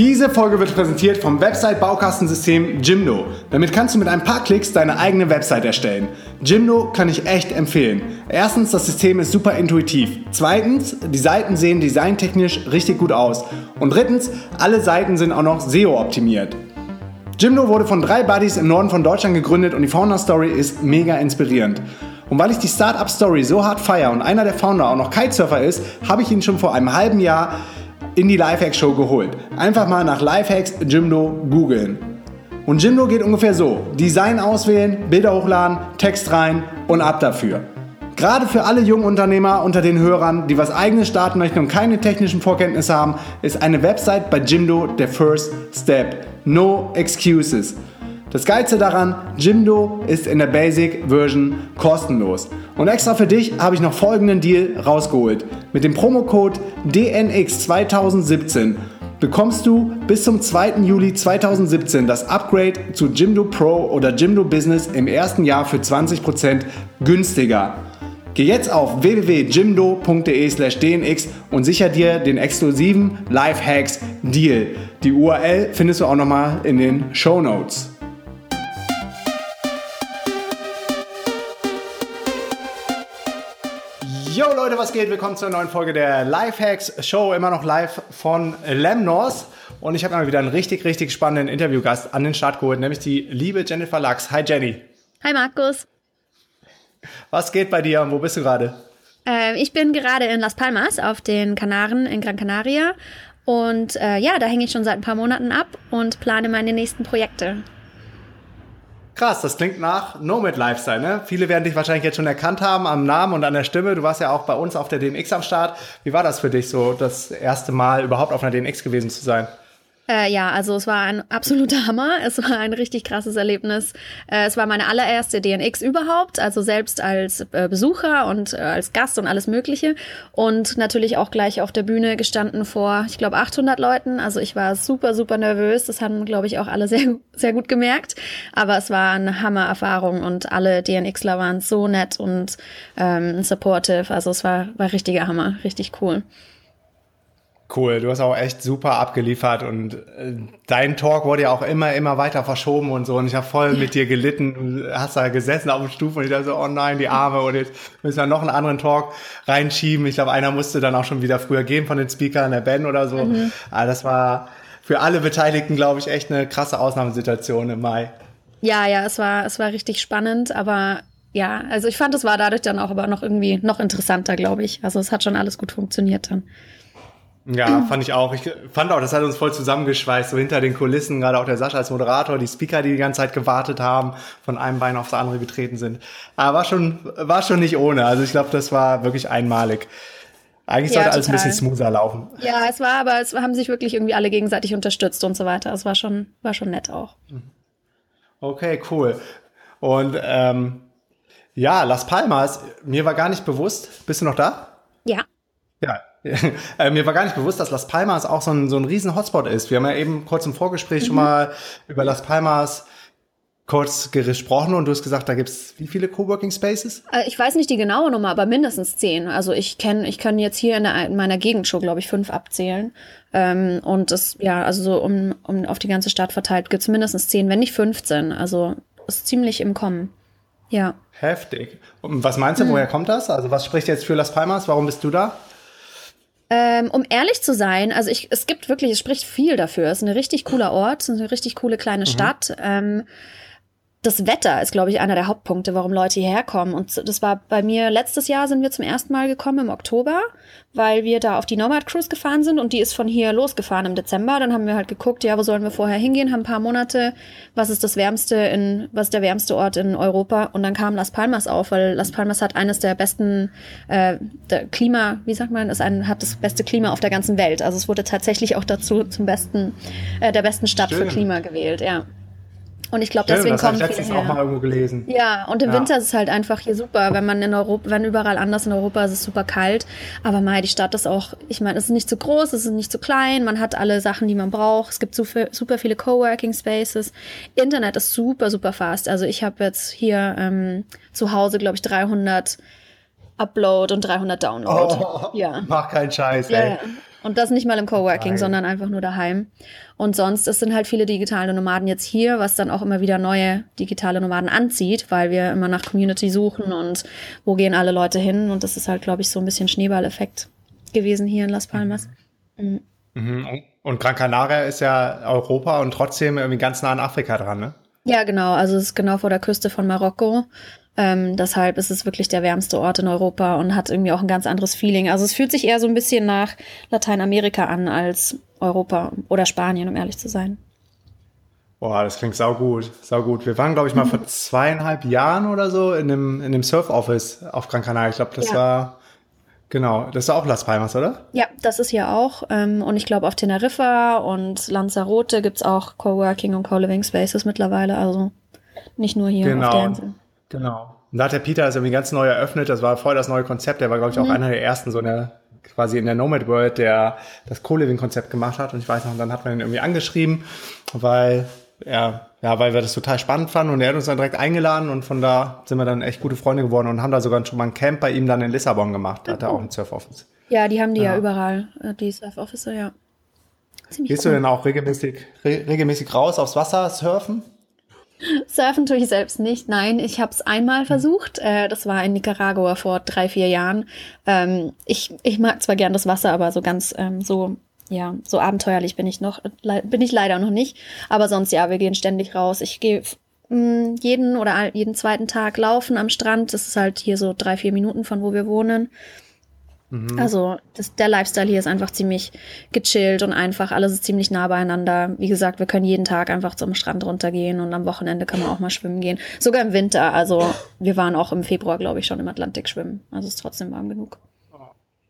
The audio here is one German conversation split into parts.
Diese Folge wird präsentiert vom Website-Baukastensystem Jimdo. Damit kannst du mit ein paar Klicks deine eigene Website erstellen. Jimdo kann ich echt empfehlen. Erstens, das System ist super intuitiv. Zweitens, die Seiten sehen designtechnisch richtig gut aus. Und drittens, alle Seiten sind auch noch SEO-optimiert. Jimdo wurde von drei Buddies im Norden von Deutschland gegründet und die Founder-Story ist mega inspirierend. Und weil ich die Startup-Story so hart feiere und einer der Founder auch noch Kitesurfer ist, habe ich ihn schon vor einem halben Jahr in die Lifehacks Show geholt. Einfach mal nach Lifehacks Jimdo googeln. Und Jimdo geht ungefähr so: Design auswählen, Bilder hochladen, Text rein und ab dafür. Gerade für alle jungen Unternehmer unter den Hörern, die was eigenes starten möchten und keine technischen Vorkenntnisse haben, ist eine Website bei Jimdo der First Step. No excuses. Das Geilste daran, Jimdo ist in der Basic Version kostenlos. Und extra für dich habe ich noch folgenden Deal rausgeholt. Mit dem Promocode DNX2017 bekommst du bis zum 2. Juli 2017 das Upgrade zu Jimdo Pro oder Jimdo Business im ersten Jahr für 20% günstiger. Geh jetzt auf www.jimdo.de/dnx und sicher dir den exklusiven Lifehacks Deal. Die URL findest du auch nochmal in den Show Notes. Yo Leute, was geht? Willkommen zur neuen Folge der Lifehacks Show, immer noch live von Lemnos. Und ich habe mal wieder einen richtig, richtig spannenden Interviewgast an den Start geholt, nämlich die liebe Jennifer Lachs. Hi Jenny. Hi Markus. Was geht bei dir und wo bist du gerade? Ähm, ich bin gerade in Las Palmas auf den Kanaren in Gran Canaria. Und äh, ja, da hänge ich schon seit ein paar Monaten ab und plane meine nächsten Projekte. Krass, das klingt nach Nomad Lifestyle, ne? Viele werden dich wahrscheinlich jetzt schon erkannt haben am Namen und an der Stimme. Du warst ja auch bei uns auf der DMX am Start. Wie war das für dich so, das erste Mal überhaupt auf einer DMX gewesen zu sein? Äh, ja, also es war ein absoluter Hammer. Es war ein richtig krasses Erlebnis. Äh, es war meine allererste DNX überhaupt, also selbst als äh, Besucher und äh, als Gast und alles Mögliche. Und natürlich auch gleich auf der Bühne gestanden vor, ich glaube, 800 Leuten. Also ich war super, super nervös. Das haben, glaube ich, auch alle sehr, sehr gut gemerkt. Aber es war eine Hammererfahrung und alle DNXler waren so nett und ähm, supportive. Also es war, war richtiger Hammer, richtig cool. Cool, du hast auch echt super abgeliefert und äh, dein Talk wurde ja auch immer, immer weiter verschoben und so und ich habe voll mit dir gelitten. Du hast da gesessen auf dem Stufen und ich dachte so, oh nein, die Arme und jetzt müssen wir noch einen anderen Talk reinschieben. Ich glaube, einer musste dann auch schon wieder früher gehen von den Speakern der Band oder so. Mhm. Aber das war für alle Beteiligten, glaube ich, echt eine krasse Ausnahmesituation im Mai. Ja, ja, es war, es war richtig spannend, aber ja, also ich fand, es war dadurch dann auch aber noch irgendwie noch interessanter, glaube ich. Also es hat schon alles gut funktioniert dann. Ja, fand ich auch. Ich fand auch, das hat uns voll zusammengeschweißt, so hinter den Kulissen, gerade auch der Sascha als Moderator, die Speaker, die die ganze Zeit gewartet haben, von einem Bein aufs andere getreten sind. Aber war schon, war schon nicht ohne. Also ich glaube, das war wirklich einmalig. Eigentlich sollte ja, alles ein bisschen smoother laufen. Ja, es war, aber es haben sich wirklich irgendwie alle gegenseitig unterstützt und so weiter. Es war schon, war schon nett auch. Okay, cool. Und ähm, ja, Las Palmas, mir war gar nicht bewusst. Bist du noch da? Ja. Ja, äh, mir war gar nicht bewusst, dass Las Palmas auch so ein, so ein riesen Hotspot ist. Wir haben ja eben kurz im Vorgespräch mhm. schon mal über Las Palmas kurz gesprochen und du hast gesagt, da gibt's wie viele Coworking Spaces? Äh, ich weiß nicht die genaue Nummer, aber mindestens zehn. Also ich kenne, ich kann jetzt hier in, der, in meiner Gegend schon, glaube ich, fünf abzählen. Ähm, und das, ja, also so um, um auf die ganze Stadt verteilt gibt's mindestens zehn, wenn nicht 15. Also ist ziemlich im Kommen. Ja. Heftig. Und was meinst du, hm. woher kommt das? Also was spricht jetzt für Las Palmas? Warum bist du da? Ähm, um ehrlich zu sein, also ich, es gibt wirklich, es spricht viel dafür. Es ist ein richtig cooler Ort, es ist eine richtig coole kleine mhm. Stadt. Ähm, das Wetter ist, glaube ich, einer der Hauptpunkte, warum Leute hierher kommen. Und das war bei mir letztes Jahr sind wir zum ersten Mal gekommen im Oktober, weil wir da auf die Nomad Cruise gefahren sind und die ist von hier losgefahren im Dezember. Dann haben wir halt geguckt, ja, wo sollen wir vorher hingehen, haben ein paar Monate, was ist das wärmste in, was ist der wärmste Ort in Europa? Und dann kam Las Palmas auf, weil Las Palmas hat eines der besten äh, der Klima, wie sagt man, ist ein, hat das beste Klima auf der ganzen Welt. Also es wurde tatsächlich auch dazu zum besten, äh, der besten Stadt Schön. für Klima gewählt, ja. Und ich glaube, deswegen das kommen ich viele letztens auch mal her. irgendwo gelesen. Ja, und im Ja. Winter ist es halt einfach hier super. Wenn man in Europa, wenn überall anders in Europa ist es super kalt. Aber Mai, die Stadt ist auch, ich meine, es ist nicht zu groß, es ist nicht zu klein. Man hat alle Sachen, die man braucht. Es gibt super, super viele Coworking Spaces. Internet ist super, super fast. Also ich habe jetzt hier ähm, zu Hause, glaube ich, 300 Upload und 300 Download. Oh, Ja. Mach keinen Scheiß, Ja, ey. Und das nicht mal im Coworking, Geil. sondern einfach nur daheim. Und sonst, es sind halt viele digitale Nomaden jetzt hier, was dann auch immer wieder neue digitale Nomaden anzieht, weil wir immer nach Community suchen und wo gehen alle Leute hin. Und das ist halt, glaube ich, so ein bisschen Schneeballeffekt gewesen hier in Las Palmas. Mhm. Und Gran Canaria ist ja Europa und trotzdem irgendwie ganz nah an Afrika dran, ne? Ja, genau. Also es ist genau vor der Küste von Marokko. Ähm, deshalb ist es wirklich der wärmste Ort in Europa und hat irgendwie auch ein ganz anderes Feeling. Also es fühlt sich eher so ein bisschen nach Lateinamerika an als Europa oder Spanien, um ehrlich zu sein. Boah, das klingt saugut, saugut. Wir waren, glaube ich, mal vor zweieinhalb Jahren oder so in dem, in dem Surf-Office auf Gran Canaria. Ich glaube, das Ja. war, genau, das war auch Las Palmas, oder? Ja, das ist hier auch. Ähm, und ich glaube, auf Teneriffa und Lanzarote gibt's auch Coworking und Co-Living Spaces mittlerweile. Also nicht nur hier auf der Genau. Insel. Genau. Und da hat der Peter das irgendwie ganz neu eröffnet. Das war voll das neue Konzept. Der war, glaube ich, auch Mhm. einer der ersten, so in der, quasi in der Nomad World, der das Co-Living-Konzept gemacht hat. Und ich weiß noch, und dann hat man ihn irgendwie angeschrieben, weil er, ja, weil wir das total spannend fanden. Und er hat uns dann direkt eingeladen und von da sind wir dann echt gute Freunde geworden und haben da sogar schon mal ein Camp bei ihm dann in Lissabon gemacht. Da hat er auch ein Surf-Office. Ja, die haben die ja, Ja. überall, äh, die Surf Officer, ja. Ziemlich Gehst cool. du denn auch regelmäßig, re regelmäßig raus aufs Wasser surfen? Surfen tue ich selbst nicht. Nein, ich habe es Hm. einmal versucht. Äh, das war in Nicaragua vor drei, vier Jahren. Ähm, ich, ich mag zwar gern das Wasser, aber so ganz ähm, so ja so abenteuerlich bin ich noch bin ich leider noch nicht. Aber sonst ja, wir gehen ständig raus. Ich gehe mh, jeden oder jeden zweiten Tag laufen am Strand. Das ist halt hier so drei, vier Minuten von wo wir wohnen. Also das, der Lifestyle hier ist einfach ziemlich gechillt und einfach. Alles ist ziemlich nah beieinander. Wie gesagt, wir können jeden Tag einfach zum Strand runtergehen und am Wochenende kann man auch mal schwimmen gehen. Sogar im Winter. Also wir waren auch im Februar, glaube ich, schon im Atlantik schwimmen. Also es ist trotzdem warm genug.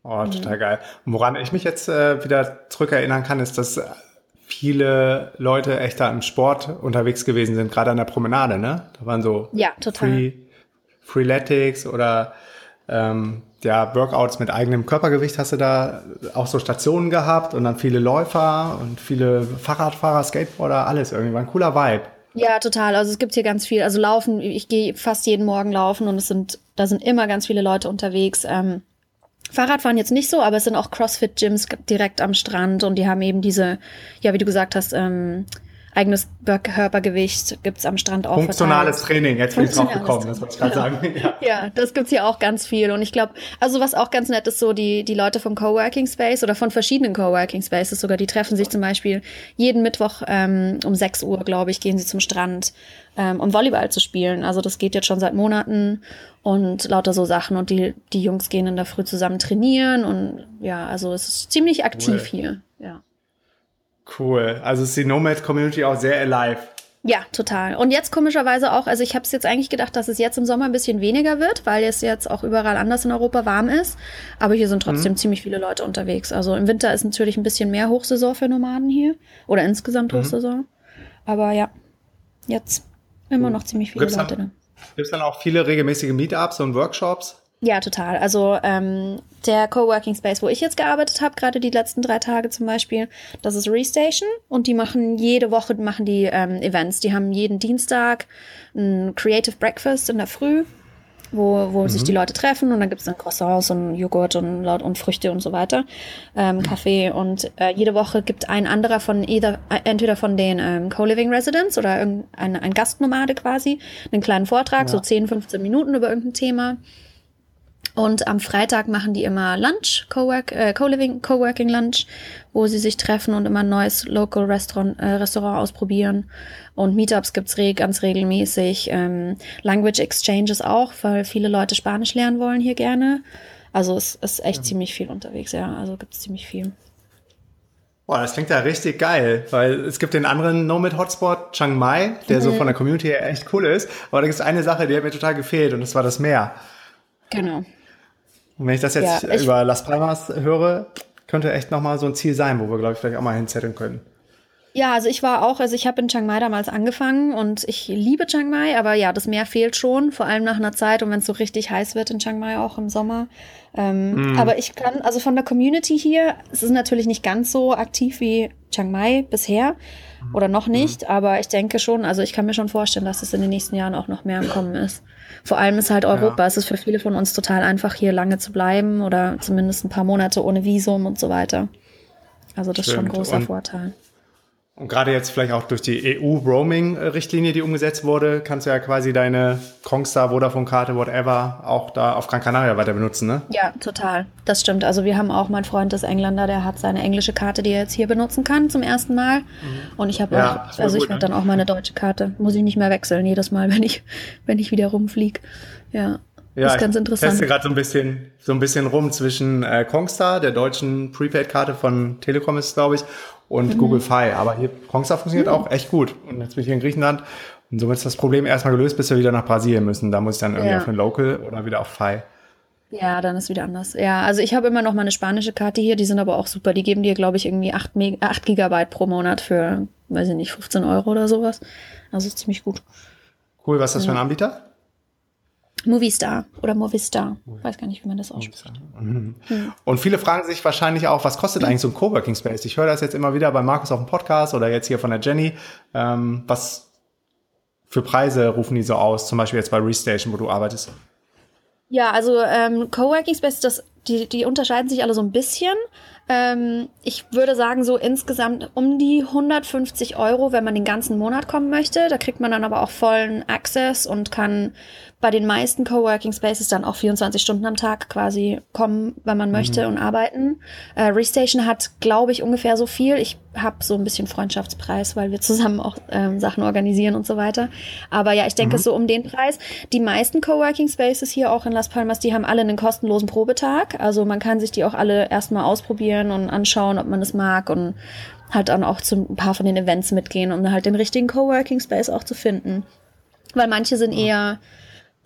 Oh, total geil. Und woran ich mich jetzt äh, wieder zurückerinnern kann, ist, dass viele Leute echt da im Sport unterwegs gewesen sind, gerade an der Promenade, ne? Da waren so Ja, total. Free, Freeletics oder ähm, ja, Workouts mit eigenem Körpergewicht hast du da auch so Stationen gehabt und dann viele Läufer und viele Fahrradfahrer, Skateboarder, alles irgendwie. War ein cooler Vibe. Ja, total. Also es gibt hier ganz viel. Also laufen, ich gehe fast jeden Morgen laufen und es sind, da sind immer ganz viele Leute unterwegs. Ähm, Fahrradfahren jetzt nicht so, aber es sind auch CrossFit-Gyms direkt am Strand und die haben eben diese, ja, wie du gesagt hast, ähm, eigenes Körpergewicht gibt's am Strand auch. Funktionales verteilt. Training, jetzt bin ich drauf gekommen, das wollte ich gerade sagen. Ja. Ja, das gibt's hier auch ganz viel. Und ich glaube, also was auch ganz nett ist, so die, die Leute vom Coworking Space oder von verschiedenen Coworking Spaces sogar, die treffen sich zum Beispiel jeden Mittwoch ähm, um 6 Uhr, glaube ich, gehen sie zum Strand, ähm, um Volleyball zu spielen. Also das geht jetzt schon seit Monaten und lauter so Sachen. Und die, die Jungs gehen in der Früh zusammen trainieren und ja, also es ist ziemlich aktiv Cool. hier. Ja. Cool. Also ist die Nomad-Community auch sehr alive. Ja, total. Und jetzt komischerweise auch, also ich habe es jetzt eigentlich gedacht, dass es jetzt im Sommer ein bisschen weniger wird, weil es jetzt auch überall anders in Europa warm ist. Aber hier sind trotzdem ziemlich viele Leute unterwegs. Also im Winter ist natürlich ein bisschen mehr Hochsaison für Nomaden hier oder insgesamt Hochsaison. Aber ja, jetzt immer noch ziemlich viele Gibt's Leute. dann, Da. gibt's dann auch viele regelmäßige Meetups und Workshops? Ja, total. Also ähm, der Coworking Space, wo ich jetzt gearbeitet habe, gerade die letzten drei Tage zum Beispiel, das ist Restation und die machen jede Woche machen die ähm, Events. Die haben jeden Dienstag ein Creative Breakfast in der Früh, wo, wo sich die Leute treffen und dann gibt's dann Croissants und Joghurt und, Laut- und Früchte und so weiter, ähm, Kaffee und äh, jede Woche gibt ein anderer von either, äh, entweder von den ähm, Co-Living Residents oder irgendein ein Gastnomade quasi einen kleinen Vortrag, so 10, 15 Minuten über irgendein Thema. Und am Freitag machen die immer Lunch, Cowork, äh, Co-Living, Coworking Lunch, wo sie sich treffen und immer ein neues Local Restaurant, äh, Restaurant ausprobieren. Und Meetups gibt's re ganz regelmäßig. Ähm, Language Exchanges auch, weil viele Leute Spanisch lernen wollen hier gerne. Also es ist echt ziemlich viel unterwegs, ja. Also gibt's ziemlich viel. Boah, das klingt ja richtig geil, weil es gibt den anderen Nomad-Hotspot, Chiang Mai, der Mhm. so von der Community her echt cool ist. Aber da gibt es eine Sache, die hat mir total gefehlt und das war das Meer. Genau. Und wenn ich das jetzt Ja, ich- über Las Palmas höre, könnte echt nochmal so ein Ziel sein, wo wir, glaube ich, vielleicht auch mal hinzetteln können. Ja, also ich war auch, also ich habe in Chiang Mai damals angefangen und ich liebe Chiang Mai, aber ja, das Meer fehlt schon, vor allem nach einer Zeit und wenn es so richtig heiß wird in Chiang Mai auch im Sommer. Ähm, mm. Aber ich kann, also von der Community hier, es ist natürlich nicht ganz so aktiv wie Chiang Mai bisher oder noch mhm. nicht, mm. aber ich denke schon, also ich kann mir schon vorstellen, dass es in den nächsten Jahren auch noch mehr im Kommen ist. Vor allem ist halt Europa, ja. es ist für viele von uns total einfach, hier lange zu bleiben oder zumindest ein paar Monate ohne Visum und so weiter. Also das Stimmt. ist schon ein großer und Vorteil. Und gerade jetzt vielleicht auch durch die EU-Roaming-Richtlinie, die umgesetzt wurde, kannst du ja quasi deine Kongstar, Vodafone-Karte, whatever, auch da auf Gran Canaria weiter benutzen, ne? Ja, total. Das stimmt. Also wir haben auch, mein Freund ist Engländer, der hat seine englische Karte, die er jetzt hier benutzen kann zum ersten Mal. Mhm. Und ich habe ja, auch, also ich werde ne? dann auch meine deutsche Karte. Muss ich nicht mehr wechseln jedes Mal, wenn ich, wenn ich wieder rumfliege. Ja. Ja, das ist ganz interessant. Ich teste gerade so ein bisschen, so ein bisschen rum zwischen äh, Kongstar, der deutschen Prepaid-Karte von Telekom ist, glaube ich, und mhm. Google Fi. Aber hier Kongstar funktioniert mhm. auch echt gut. Und jetzt bin ich hier in Griechenland und somit ist das Problem erstmal gelöst, bis wir wieder nach Brasilien müssen. Da muss ich dann irgendwie ja. auf ein Local oder wieder auf Fi. Ja, dann ist wieder anders. Ja, also ich habe immer noch meine spanische Karte hier, die sind aber auch super. Die geben dir, glaube ich, irgendwie 8, Meg 8 Gigabyte pro Monat für, weiß ich nicht, 15 Euro oder sowas. Also ziemlich gut. Cool, was ist das für ein Anbieter? Movistar oder Movistar. Weiß gar nicht, wie man das ausspricht. Mhm. Mhm. Und viele fragen sich wahrscheinlich auch, was kostet eigentlich so ein Coworking Space? Ich höre das jetzt immer wieder bei Markus auf dem Podcast oder jetzt hier von der Jenny. Ähm, was für Preise rufen die so aus? Zum Beispiel jetzt bei Restation, wo du arbeitest. Ja, also ähm, Coworking Space, das, die, die unterscheiden sich alle so ein bisschen. Ähm, ich würde sagen, so insgesamt um die 150 Euro, wenn man den ganzen Monat kommen möchte. Da kriegt man dann aber auch vollen Access und kann bei den meisten Coworking Spaces dann auch 24 Stunden am Tag quasi kommen, wenn man möchte mhm. und arbeiten. Äh, Restation hat, glaube ich, ungefähr so viel. Ich habe so ein bisschen Freundschaftspreis, weil wir zusammen auch ähm, Sachen organisieren und so weiter. Aber ja, ich denke mhm. so um den Preis. Die meisten Coworking Spaces hier auch in Las Palmas, die haben alle einen kostenlosen Probetag. Also man kann sich die auch alle erstmal ausprobieren und anschauen, ob man es mag und halt dann auch zu ein paar von den Events mitgehen, um halt den richtigen Coworking Space auch zu finden. Weil manche sind eher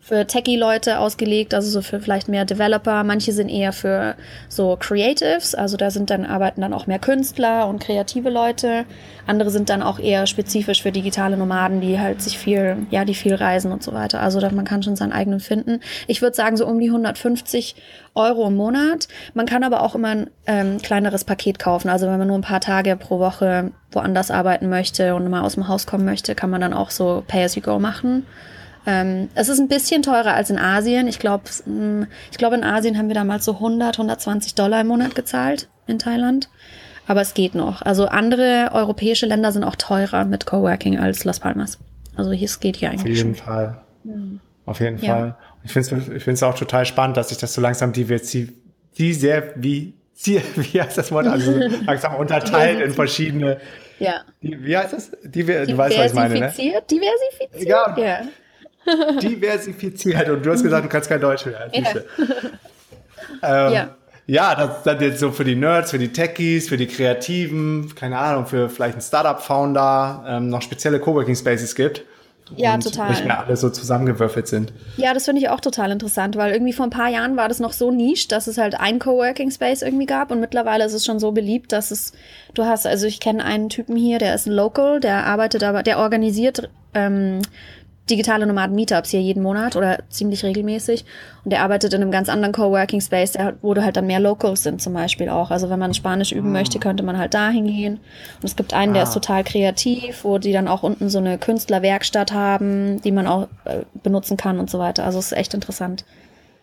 für Techie-Leute ausgelegt, also so für vielleicht mehr Developer. Manche sind eher für so Creatives, also da sind dann arbeiten dann auch mehr Künstler und kreative Leute. Andere sind dann auch eher spezifisch für digitale Nomaden, die halt sich viel, ja, die viel reisen und so weiter. Also da, man kann schon seinen eigenen finden. Ich würde sagen so um die 150 Euro im Monat. Man kann aber auch immer ein ähm, kleineres Paket kaufen. Also wenn man nur ein paar Tage pro Woche woanders arbeiten möchte und mal aus dem Haus kommen möchte, kann man dann auch so Pay-as-you-go machen. Ähm, es ist ein bisschen teurer als in Asien. Ich glaube, hm, ich glaube, in Asien haben wir damals so 100, 120 Dollar im Monat gezahlt in Thailand. Aber es geht noch. Also andere europäische Länder sind auch teurer mit Coworking als Las Palmas. Also hier, es geht hier eigentlich. Auf jeden schon. Fall. Mhm. Auf jeden ja. Fall. Ich finde es ich find's auch total spannend, dass sich das so langsam diversifiziert, die sehr, wie, wie heißt das Wort? Also langsam unterteilt in verschiedene. Ja. Die, wie heißt das? Die, du weißt, was ich meine, ne? Diversifiziert? Ja. ja. Diversifiziert. Und du hast gesagt, du kannst kein Deutsch mehr. Ja. Ähm, ja. Ja, das ist dann jetzt so für die Nerds, für die Techies, für die Kreativen, keine Ahnung, für vielleicht einen Startup-Founder ähm, noch spezielle Coworking Spaces gibt. Ja, total. Nicht mehr alle so zusammengewürfelt sind. Ja, das finde ich auch total interessant, weil irgendwie vor ein paar Jahren war das noch so niche, dass es halt ein Coworking Space irgendwie gab und mittlerweile ist es schon so beliebt, dass es, du hast, also ich kenne einen Typen hier, der ist ein Local, der arbeitet aber, der organisiert ähm, digitale Nomaden-Meetups hier jeden Monat oder ziemlich regelmäßig. Und der arbeitet in einem ganz anderen Coworking Space, der, wo halt dann mehr Locals sind zum Beispiel auch. Also wenn man Spanisch üben ah. möchte, könnte man halt da hingehen. Und es gibt einen, ah. der ist ah. total kreativ, wo die dann auch unten so eine Künstlerwerkstatt haben, die man auch äh, benutzen kann und so weiter. Also es ist echt interessant.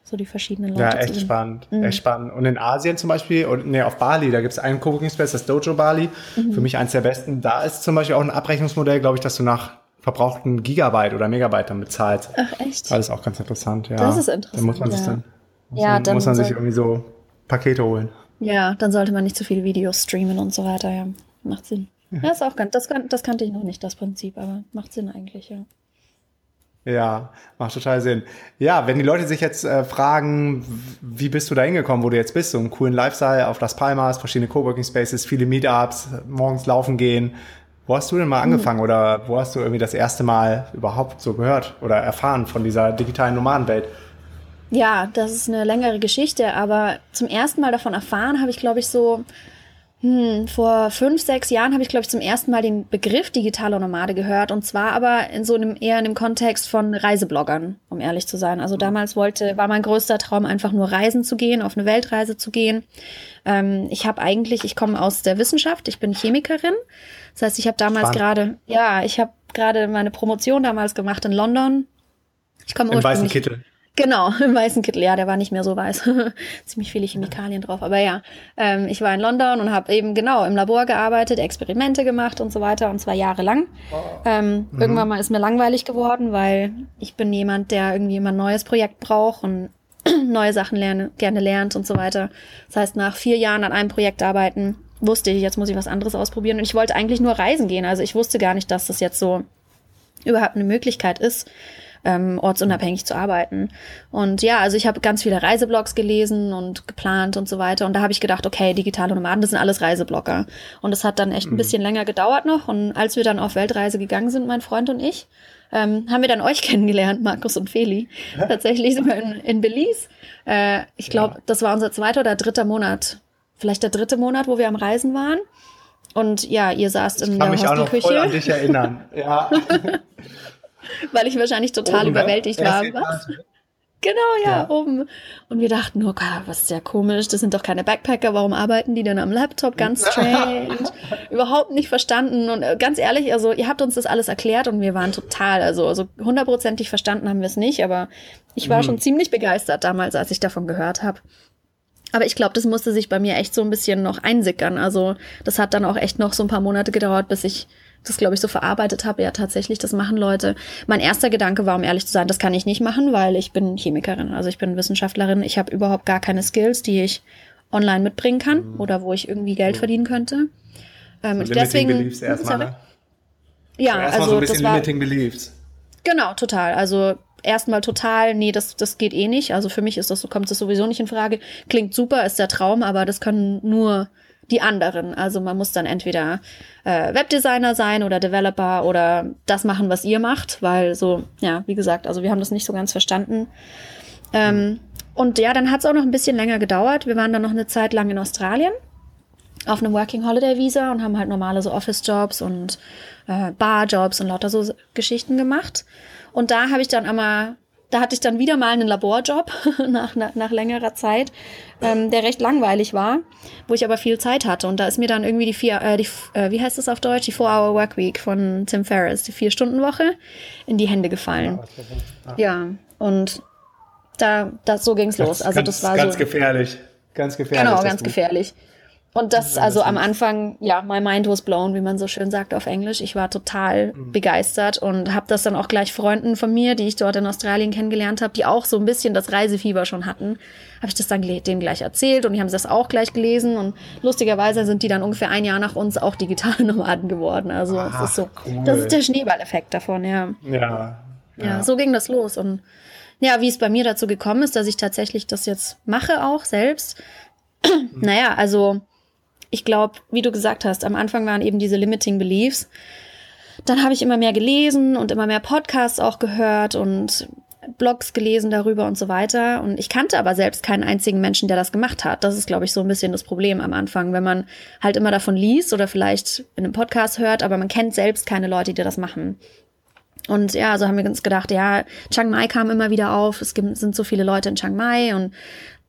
So die verschiedenen Leute. Ja, echt spannend. Mhm. Echt spannend. Und in Asien zum Beispiel, und nee, auf Bali, da gibt es einen Coworking Space, das Dojo Bali. Mhm. Für mich eins der besten. Da ist zum Beispiel auch ein Abrechnungsmodell, glaube ich, dass du nach verbrauchten Gigabyte oder Megabyte dann bezahlt. Ach echt? Das ist auch ganz interessant, ja. Das ist interessant. Dann muss man sich dann, muss ja, man, dann muss man sich irgendwie so Pakete holen. Ja, dann sollte man nicht zu viele Videos streamen und so weiter, ja. Macht Sinn. Ja, ja ist auch ganz, das, das kannte ich noch nicht, das Prinzip, aber macht Sinn eigentlich, ja. Ja, macht total Sinn. Ja, wenn die Leute sich jetzt äh, fragen, wie bist du da hingekommen, wo du jetzt bist, so einen coolen Lifestyle auf Las Palmas, verschiedene Coworking Spaces, viele Meetups, morgens laufen gehen, wo hast du denn mal angefangen mhm. oder wo hast du irgendwie das erste Mal überhaupt so gehört oder erfahren von dieser digitalen Nomadenwelt? Ja, das ist eine längere Geschichte, aber zum ersten Mal davon erfahren habe ich, glaube ich, so Hm, vor fünf, sechs Jahren habe ich, glaube ich, zum ersten Mal den Begriff digitale Nomade gehört. Und zwar aber in so einem eher in dem Kontext von Reisebloggern, um ehrlich zu sein. Also damals wollte, war mein größter Traum, einfach nur reisen zu gehen, auf eine Weltreise zu gehen. Ähm, ich habe eigentlich, ich komme aus der Wissenschaft, ich bin Chemikerin. Das heißt, ich habe damals gerade, ja, ich habe gerade meine Promotion damals gemacht in London. Ich komme Im weißen Kittel. Genau, im weißen Kittel. Ja, der war nicht mehr so weiß. Ziemlich viele Chemikalien drauf. Aber ja, ähm, ich war in London und habe eben genau im Labor gearbeitet, Experimente gemacht und so weiter und zwar jahrelang. Ähm, mhm. Irgendwann mal ist mir langweilig geworden, weil ich bin jemand, der irgendwie immer ein neues Projekt braucht und neue Sachen lerne, gerne lernt und so weiter. Das heißt, nach vier Jahren an einem Projekt arbeiten, wusste ich, jetzt muss ich was anderes ausprobieren. Und ich wollte eigentlich nur reisen gehen. Also ich wusste gar nicht, dass das jetzt so überhaupt eine Möglichkeit ist ähm, ortsunabhängig zu arbeiten. Und ja, also ich habe ganz viele Reiseblogs gelesen und geplant und so weiter. Und da habe ich gedacht, okay, digitale Nomaden, das sind alles Reiseblogger. Und es hat dann echt ein mhm. bisschen länger gedauert noch. Und als wir dann auf Weltreise gegangen sind, mein Freund und ich, ähm, haben wir dann euch kennengelernt, Markus und Feli. Ja. Tatsächlich sind wir in, in Belize. Äh, ich glaube, ja. das war unser zweiter oder dritter Monat. Vielleicht der dritte Monat, wo wir am Reisen waren. Und ja, ihr saßt in der Hostelküche. Ich kann mich auch noch voll an dich erinnern. Ja. weil ich wahrscheinlich total oben, ne? überwältigt ne? war. Was? Genau, ja, ja, oben. Und wir dachten nur, oh, was ist ja komisch, das sind doch keine Backpacker, warum arbeiten die denn am Laptop? Ganz strange. Überhaupt nicht verstanden. Und äh, ganz ehrlich, also ihr habt uns das alles erklärt und wir waren total, also, also hundertprozentig verstanden haben wir es nicht, aber ich war mhm. schon ziemlich begeistert damals, als ich davon gehört habe. Aber ich glaube, das musste sich bei mir echt so ein bisschen noch einsickern. Also das hat dann auch echt noch so ein paar Monate gedauert, bis ich das, glaube ich, so verarbeitet habe, ja tatsächlich, das machen Leute. Mein erster Gedanke war, um ehrlich zu sein, das kann ich nicht machen, weil ich bin Chemikerin, also ich bin Wissenschaftlerin, ich habe überhaupt gar keine Skills, die ich online mitbringen kann mhm. oder wo ich irgendwie Geld mhm. verdienen könnte. Ähm, so deswegen. Beliefs erstmal, ne? Ja, so also so ein bisschen das war, Limiting Beliefs. Genau, total. Also erstmal total, nee, das, das geht eh nicht. Also für mich ist das so, kommt das sowieso nicht in Frage. Klingt super, ist der Traum, aber das können nur die anderen. Also man muss dann entweder äh, Webdesigner sein oder Developer oder das machen, was ihr macht, weil so, ja, wie gesagt, also wir haben das nicht so ganz verstanden. Ähm, und ja, dann hat es auch noch ein bisschen länger gedauert. Wir waren dann noch eine Zeit lang in Australien auf einem Working Holiday Visa und haben halt normale so Office Jobs und äh, Bar Jobs und lauter so Geschichten gemacht. Und da habe ich dann einmal da hatte ich dann wieder mal einen Laborjob nach, nach, nach längerer Zeit, ähm, der recht langweilig war, wo ich aber viel Zeit hatte. Und da ist mir dann irgendwie die vier, äh, die, äh, wie heißt das auf Deutsch? Die Four-Hour Workweek von Tim Ferriss, die Vier-Stunden-Woche, in die Hände gefallen. Ja, und da, das, so ging's los. Also ganz, das war ganz so. gefährlich. Ganz gefährlich. Genau, ganz gefährlich. Und das, also am Anfang, ja, my mind was blown, wie man so schön sagt auf Englisch. Ich war total mhm. begeistert und habe das dann auch gleich Freunden von mir, die ich dort in Australien kennengelernt habe, die auch so ein bisschen das Reisefieber schon hatten, habe ich das dann denen gleich erzählt und die haben das auch gleich gelesen und lustigerweise sind die dann ungefähr ein Jahr nach uns auch digitale Nomaden geworden. Also Ach, das ist so, cool. das ist der Schneeballeffekt davon, ja. ja. Ja. Ja, so ging das los und ja, wie es bei mir dazu gekommen ist, dass ich tatsächlich das jetzt mache auch selbst. naja, also ich glaube, wie du gesagt hast, am Anfang waren eben diese limiting beliefs. Dann habe ich immer mehr gelesen und immer mehr Podcasts auch gehört und Blogs gelesen darüber und so weiter. Und ich kannte aber selbst keinen einzigen Menschen, der das gemacht hat. Das ist, glaube ich, so ein bisschen das Problem am Anfang, wenn man halt immer davon liest oder vielleicht in einem Podcast hört, aber man kennt selbst keine Leute, die das machen. Und ja, so haben wir uns gedacht, ja, Chiang Mai kam immer wieder auf, es gibt, sind so viele Leute in Chiang Mai und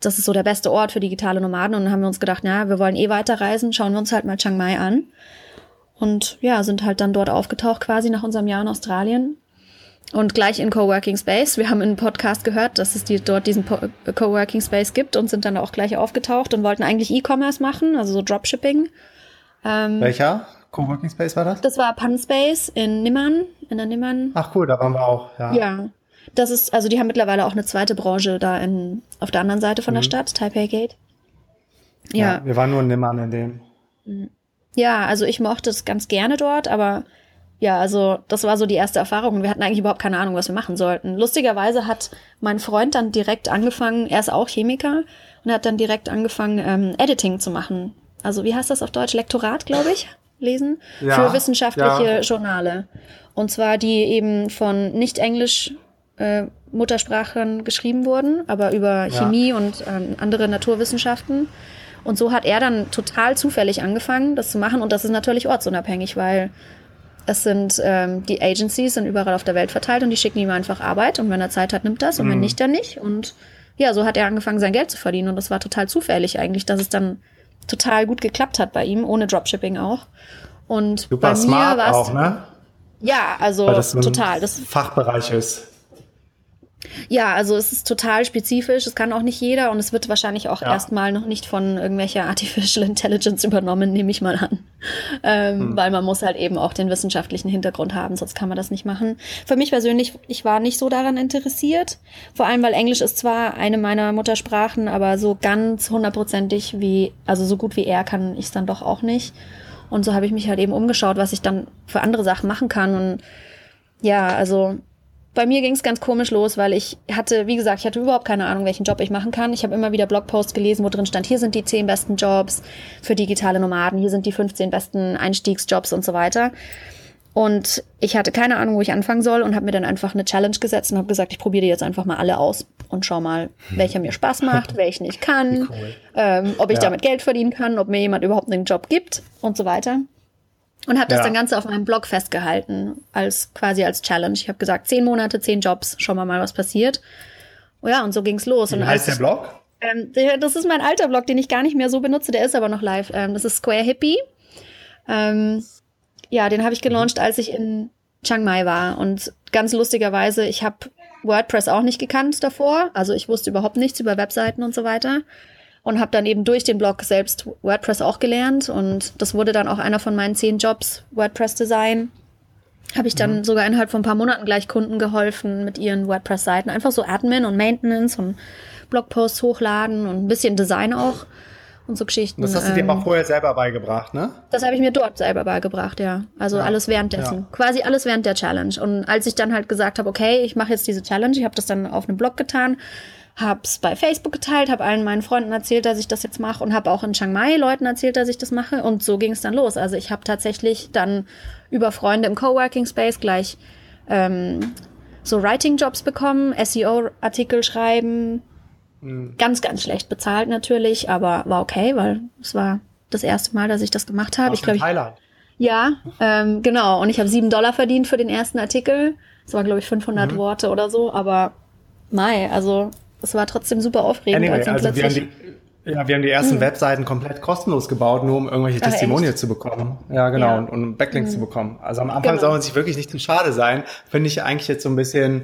das ist so der beste Ort für digitale Nomaden. Und dann haben wir uns gedacht, ja, wir wollen eh weiterreisen, schauen wir uns halt mal Chiang Mai an. Und ja, sind halt dann dort aufgetaucht quasi nach unserem Jahr in Australien. Und gleich in Coworking Space. Wir haben in einem Podcast gehört, dass es die, dort diesen Coworking Space gibt und sind dann auch gleich aufgetaucht und wollten eigentlich E-Commerce machen, also so Dropshipping. Ähm, Welcher Coworking Space war das? Das war Panspace in Nimmern, in der Nimmern. Ach cool, da waren wir auch, ja. Ja, das ist, also die haben mittlerweile auch eine zweite Branche da in, auf der anderen Seite von mhm. der Stadt, Taipei Gate. Ja. ja. Wir waren nur in Nimmern in dem. Ja, also ich mochte es ganz gerne dort, aber ja, also das war so die erste Erfahrung und wir hatten eigentlich überhaupt keine Ahnung, was wir machen sollten. Lustigerweise hat mein Freund dann direkt angefangen, er ist auch Chemiker und er hat dann direkt angefangen, ähm, Editing zu machen. Also wie heißt das auf Deutsch? Lektorat, glaube ich, lesen ja, für wissenschaftliche ja. Journale. Und zwar die eben von nicht englisch äh, Muttersprachen geschrieben wurden, aber über ja. Chemie und ähm, andere Naturwissenschaften. Und so hat er dann total zufällig angefangen, das zu machen. Und das ist natürlich ortsunabhängig, weil es sind ähm, die Agencies sind überall auf der Welt verteilt und die schicken ihm einfach Arbeit und wenn er Zeit hat, nimmt das und mhm. wenn nicht, dann nicht. Und ja, so hat er angefangen, sein Geld zu verdienen und das war total zufällig eigentlich, dass es dann total gut geklappt hat bei ihm, ohne Dropshipping auch. Und Super bei mir smart auch, ne? Ja, also das total. Das Fachbereich ist. Ja, also es ist total spezifisch, es kann auch nicht jeder und es wird wahrscheinlich auch ja. erstmal noch nicht von irgendwelcher Artificial Intelligence übernommen, nehme ich mal an. Ähm, hm. Weil man muss halt eben auch den wissenschaftlichen Hintergrund haben, sonst kann man das nicht machen. Für mich persönlich, ich war nicht so daran interessiert, vor allem weil Englisch ist zwar eine meiner Muttersprachen, aber so ganz hundertprozentig wie, also so gut wie er kann ich es dann doch auch nicht. Und so habe ich mich halt eben umgeschaut, was ich dann für andere Sachen machen kann und ja, also bei mir ging es ganz komisch los, weil ich hatte, wie gesagt, ich hatte überhaupt keine Ahnung, welchen Job ich machen kann. Ich habe immer wieder Blogposts gelesen, wo drin stand, hier sind die zehn besten Jobs für digitale Nomaden, hier sind die 15 besten Einstiegsjobs und so weiter. Und ich hatte keine Ahnung, wo ich anfangen soll und habe mir dann einfach eine Challenge gesetzt und habe gesagt, ich probiere die jetzt einfach mal alle aus und schau mal, welcher mir Spaß macht, welchen ich kann, cool. ähm, ob ich ja. damit Geld verdienen kann, ob mir jemand überhaupt einen Job gibt und so weiter. Und habe das ja. dann Ganze auf meinem Blog festgehalten, als quasi als Challenge. Ich habe gesagt, zehn Monate, zehn Jobs, schauen wir mal, was passiert. Oh ja, und so ging's los. Wie und heißt der Blog? Ähm, das ist mein alter Blog, den ich gar nicht mehr so benutze, der ist aber noch live. Ähm, das ist Square Hippie. Ähm, ja, den habe ich gelauncht, als ich in Chiang Mai war. Und ganz lustigerweise, ich habe WordPress auch nicht gekannt davor. Also ich wusste überhaupt nichts über Webseiten und so weiter und habe dann eben durch den Blog selbst WordPress auch gelernt und das wurde dann auch einer von meinen zehn Jobs, WordPress Design. Habe ich dann mhm. sogar innerhalb von ein paar Monaten gleich Kunden geholfen mit ihren WordPress-Seiten. Einfach so Admin und Maintenance und Blogposts hochladen und ein bisschen Design auch und so Geschichten. Das hast du dir ähm, auch vorher selber beigebracht, ne? Das habe ich mir dort selber beigebracht, ja. Also ja. alles währenddessen. Ja. Quasi alles während der Challenge. Und als ich dann halt gesagt habe, okay, ich mache jetzt diese Challenge, ich habe das dann auf einem Blog getan, hab's bei Facebook geteilt, habe allen meinen Freunden erzählt, dass ich das jetzt mache und habe auch in Chiang Mai Leuten erzählt, dass ich das mache und so ging es dann los. Also ich habe tatsächlich dann über Freunde im Coworking Space gleich ähm, so Writing Jobs bekommen, SEO Artikel schreiben, mhm. ganz ganz schlecht bezahlt natürlich, aber war okay, weil es war das erste Mal, dass ich das gemacht habe. Ich glaube Thailand. Ja, ähm, genau. Und ich habe sieben Dollar verdient für den ersten Artikel. Das war glaube ich 500 mhm. Worte oder so, aber Mai, also es war trotzdem super aufregend. Anyway, also wir haben, die, ja, wir haben die ersten hm. Webseiten komplett kostenlos gebaut, nur um irgendwelche Ach, Testimonials echt? zu bekommen. Ja, genau, ja. Und, und Backlinks hm. zu bekommen. Also am Anfang genau. soll man sich wirklich nicht zu schade sein. Finde ich eigentlich jetzt so ein bisschen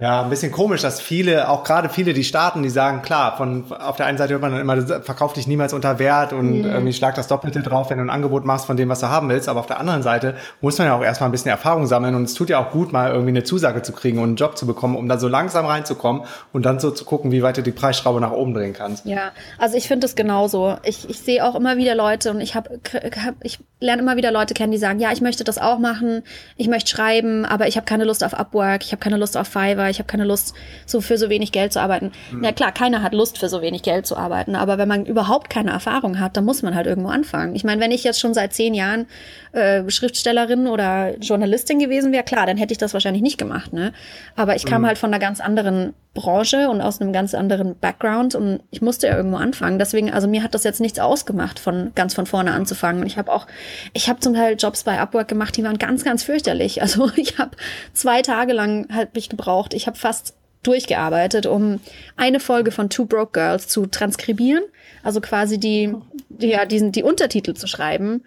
ja, ein bisschen komisch, dass viele, auch gerade viele, die starten, die sagen, klar, von auf der einen Seite hört man dann immer, verkauf dich niemals unter Wert und mhm. irgendwie schlag das Doppelte drauf, wenn du ein Angebot machst von dem, was du haben willst. Aber auf der anderen Seite muss man ja auch erstmal ein bisschen Erfahrung sammeln und es tut ja auch gut, mal irgendwie eine Zusage zu kriegen und einen Job zu bekommen, um dann so langsam reinzukommen und dann so zu gucken, wie weit du die Preisschraube nach oben drehen kannst. Ja, also ich finde es genauso. Ich, ich sehe auch immer wieder Leute und ich habe, hab, ich lerne immer wieder Leute kennen, die sagen, ja, ich möchte das auch machen, ich möchte schreiben, aber ich habe keine Lust auf Upwork, ich habe keine Lust auf Fiverr, ich habe keine Lust, so für so wenig Geld zu arbeiten. Mhm. Ja klar, keiner hat Lust, für so wenig Geld zu arbeiten, aber wenn man überhaupt keine Erfahrung hat, dann muss man halt irgendwo anfangen. Ich meine, wenn ich jetzt schon seit zehn Jahren äh, Schriftstellerin oder Journalistin gewesen wäre, klar, dann hätte ich das wahrscheinlich nicht gemacht, ne? Aber ich kam mhm. halt von einer ganz anderen Branche und aus einem ganz anderen Background und ich musste ja irgendwo anfangen. Deswegen, also mir hat das jetzt nichts ausgemacht, von ganz von vorne anzufangen. Und ich habe auch, ich habe zum Teil Jobs bei Upwork gemacht, die waren ganz, ganz fürchterlich. Also ich habe zwei Tage lang halt mich gebraucht. Ich habe fast durchgearbeitet, um eine Folge von Two Broke Girls zu transkribieren, also quasi die, die ja, diesen, die Untertitel zu schreiben.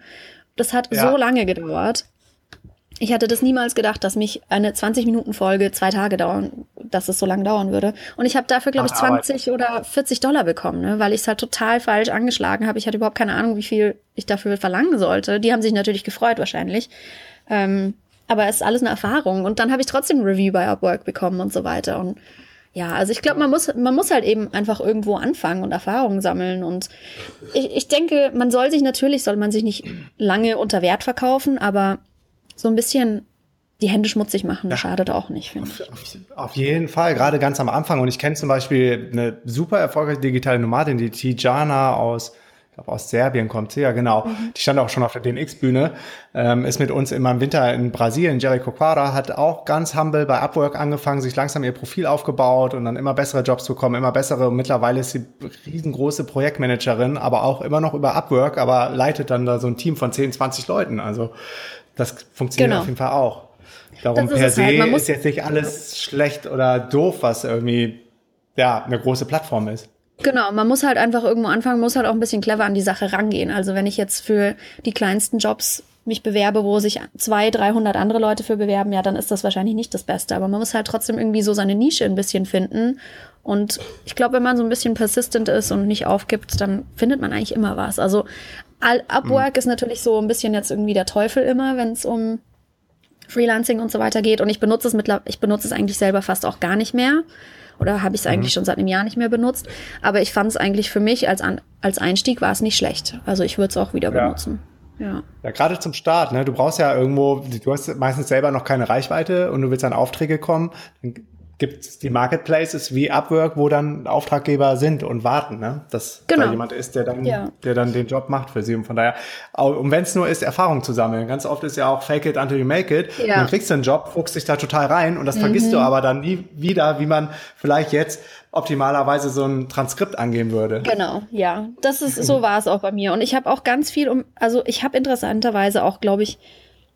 Das hat ja. so lange gedauert. Ich hatte das niemals gedacht, dass mich eine 20-Minuten-Folge zwei Tage dauern, dass es so lange dauern würde. Und ich habe dafür, glaube ich, 20 Arbeit. oder 40 Dollar bekommen, ne? weil ich es halt total falsch angeschlagen habe. Ich hatte überhaupt keine Ahnung, wie viel ich dafür verlangen sollte. Die haben sich natürlich gefreut wahrscheinlich. Ähm, aber es ist alles eine Erfahrung. Und dann habe ich trotzdem ein Review bei Upwork bekommen und so weiter. Und ja, also ich glaube, man muss, man muss halt eben einfach irgendwo anfangen und Erfahrungen sammeln. Und ich, ich denke, man soll sich natürlich, soll man sich nicht lange unter Wert verkaufen, aber so ein bisschen die Hände schmutzig machen, ja. schadet auch nicht, finde ich. Auf, auf, jeden Fall, gerade ganz am Anfang. Und ich kenne zum Beispiel eine super erfolgreiche digitale Nomadin, die Tijana aus ich glaube aus Serbien kommt sie, ja genau. Mhm. Die stand auch schon auf der DNX-Bühne, ähm, ist mit uns immer im Winter in Brasilien. Jericho Quara hat auch ganz humble bei Upwork angefangen, sich langsam ihr Profil aufgebaut und dann immer bessere Jobs bekommen, immer bessere. Und mittlerweile ist sie riesengroße Projektmanagerin, aber auch immer noch über Upwork, aber leitet dann da so ein Team von 10, 20 Leuten. Also das funktioniert genau. auf jeden Fall auch. Darum per se halt. ist jetzt nicht alles schlecht oder doof, was irgendwie ja eine große Plattform ist. Genau, man muss halt einfach irgendwo anfangen, muss halt auch ein bisschen clever an die Sache rangehen. Also wenn ich jetzt für die kleinsten Jobs mich bewerbe, wo sich zwei, 300 andere Leute für bewerben, ja, dann ist das wahrscheinlich nicht das Beste. Aber man muss halt trotzdem irgendwie so seine Nische ein bisschen finden. Und ich glaube, wenn man so ein bisschen persistent ist und nicht aufgibt, dann findet man eigentlich immer was. Also Upwork mhm. ist natürlich so ein bisschen jetzt irgendwie der Teufel immer, wenn es um Freelancing und so weiter geht. Und ich benutze es mittlerweile, ich benutze es eigentlich selber fast auch gar nicht mehr. Oder habe ich es mhm. eigentlich schon seit einem Jahr nicht mehr benutzt. Aber ich fand es eigentlich für mich als, An als Einstieg war es nicht schlecht. Also ich würde es auch wieder ja. benutzen. Ja. ja, gerade zum Start, ne? Du brauchst ja irgendwo, du hast meistens selber noch keine Reichweite und du willst an Aufträge kommen. Dann gibt es die Marketplaces wie Upwork, wo dann Auftraggeber sind und warten, ne? dass genau. da jemand ist, der dann, ja. der dann den Job macht für sie. Und von daher, und wenn es nur ist, Erfahrung zu sammeln. Ganz oft ist ja auch Fake it until you make it. Ja. Dann kriegst du einen Job, fuchst dich da total rein und das mhm. vergisst du aber dann nie wieder, wie man vielleicht jetzt optimalerweise so ein Transkript angehen würde. Genau, ja. Das ist, so war es auch bei mir. Und ich habe auch ganz viel um, also ich habe interessanterweise auch, glaube ich,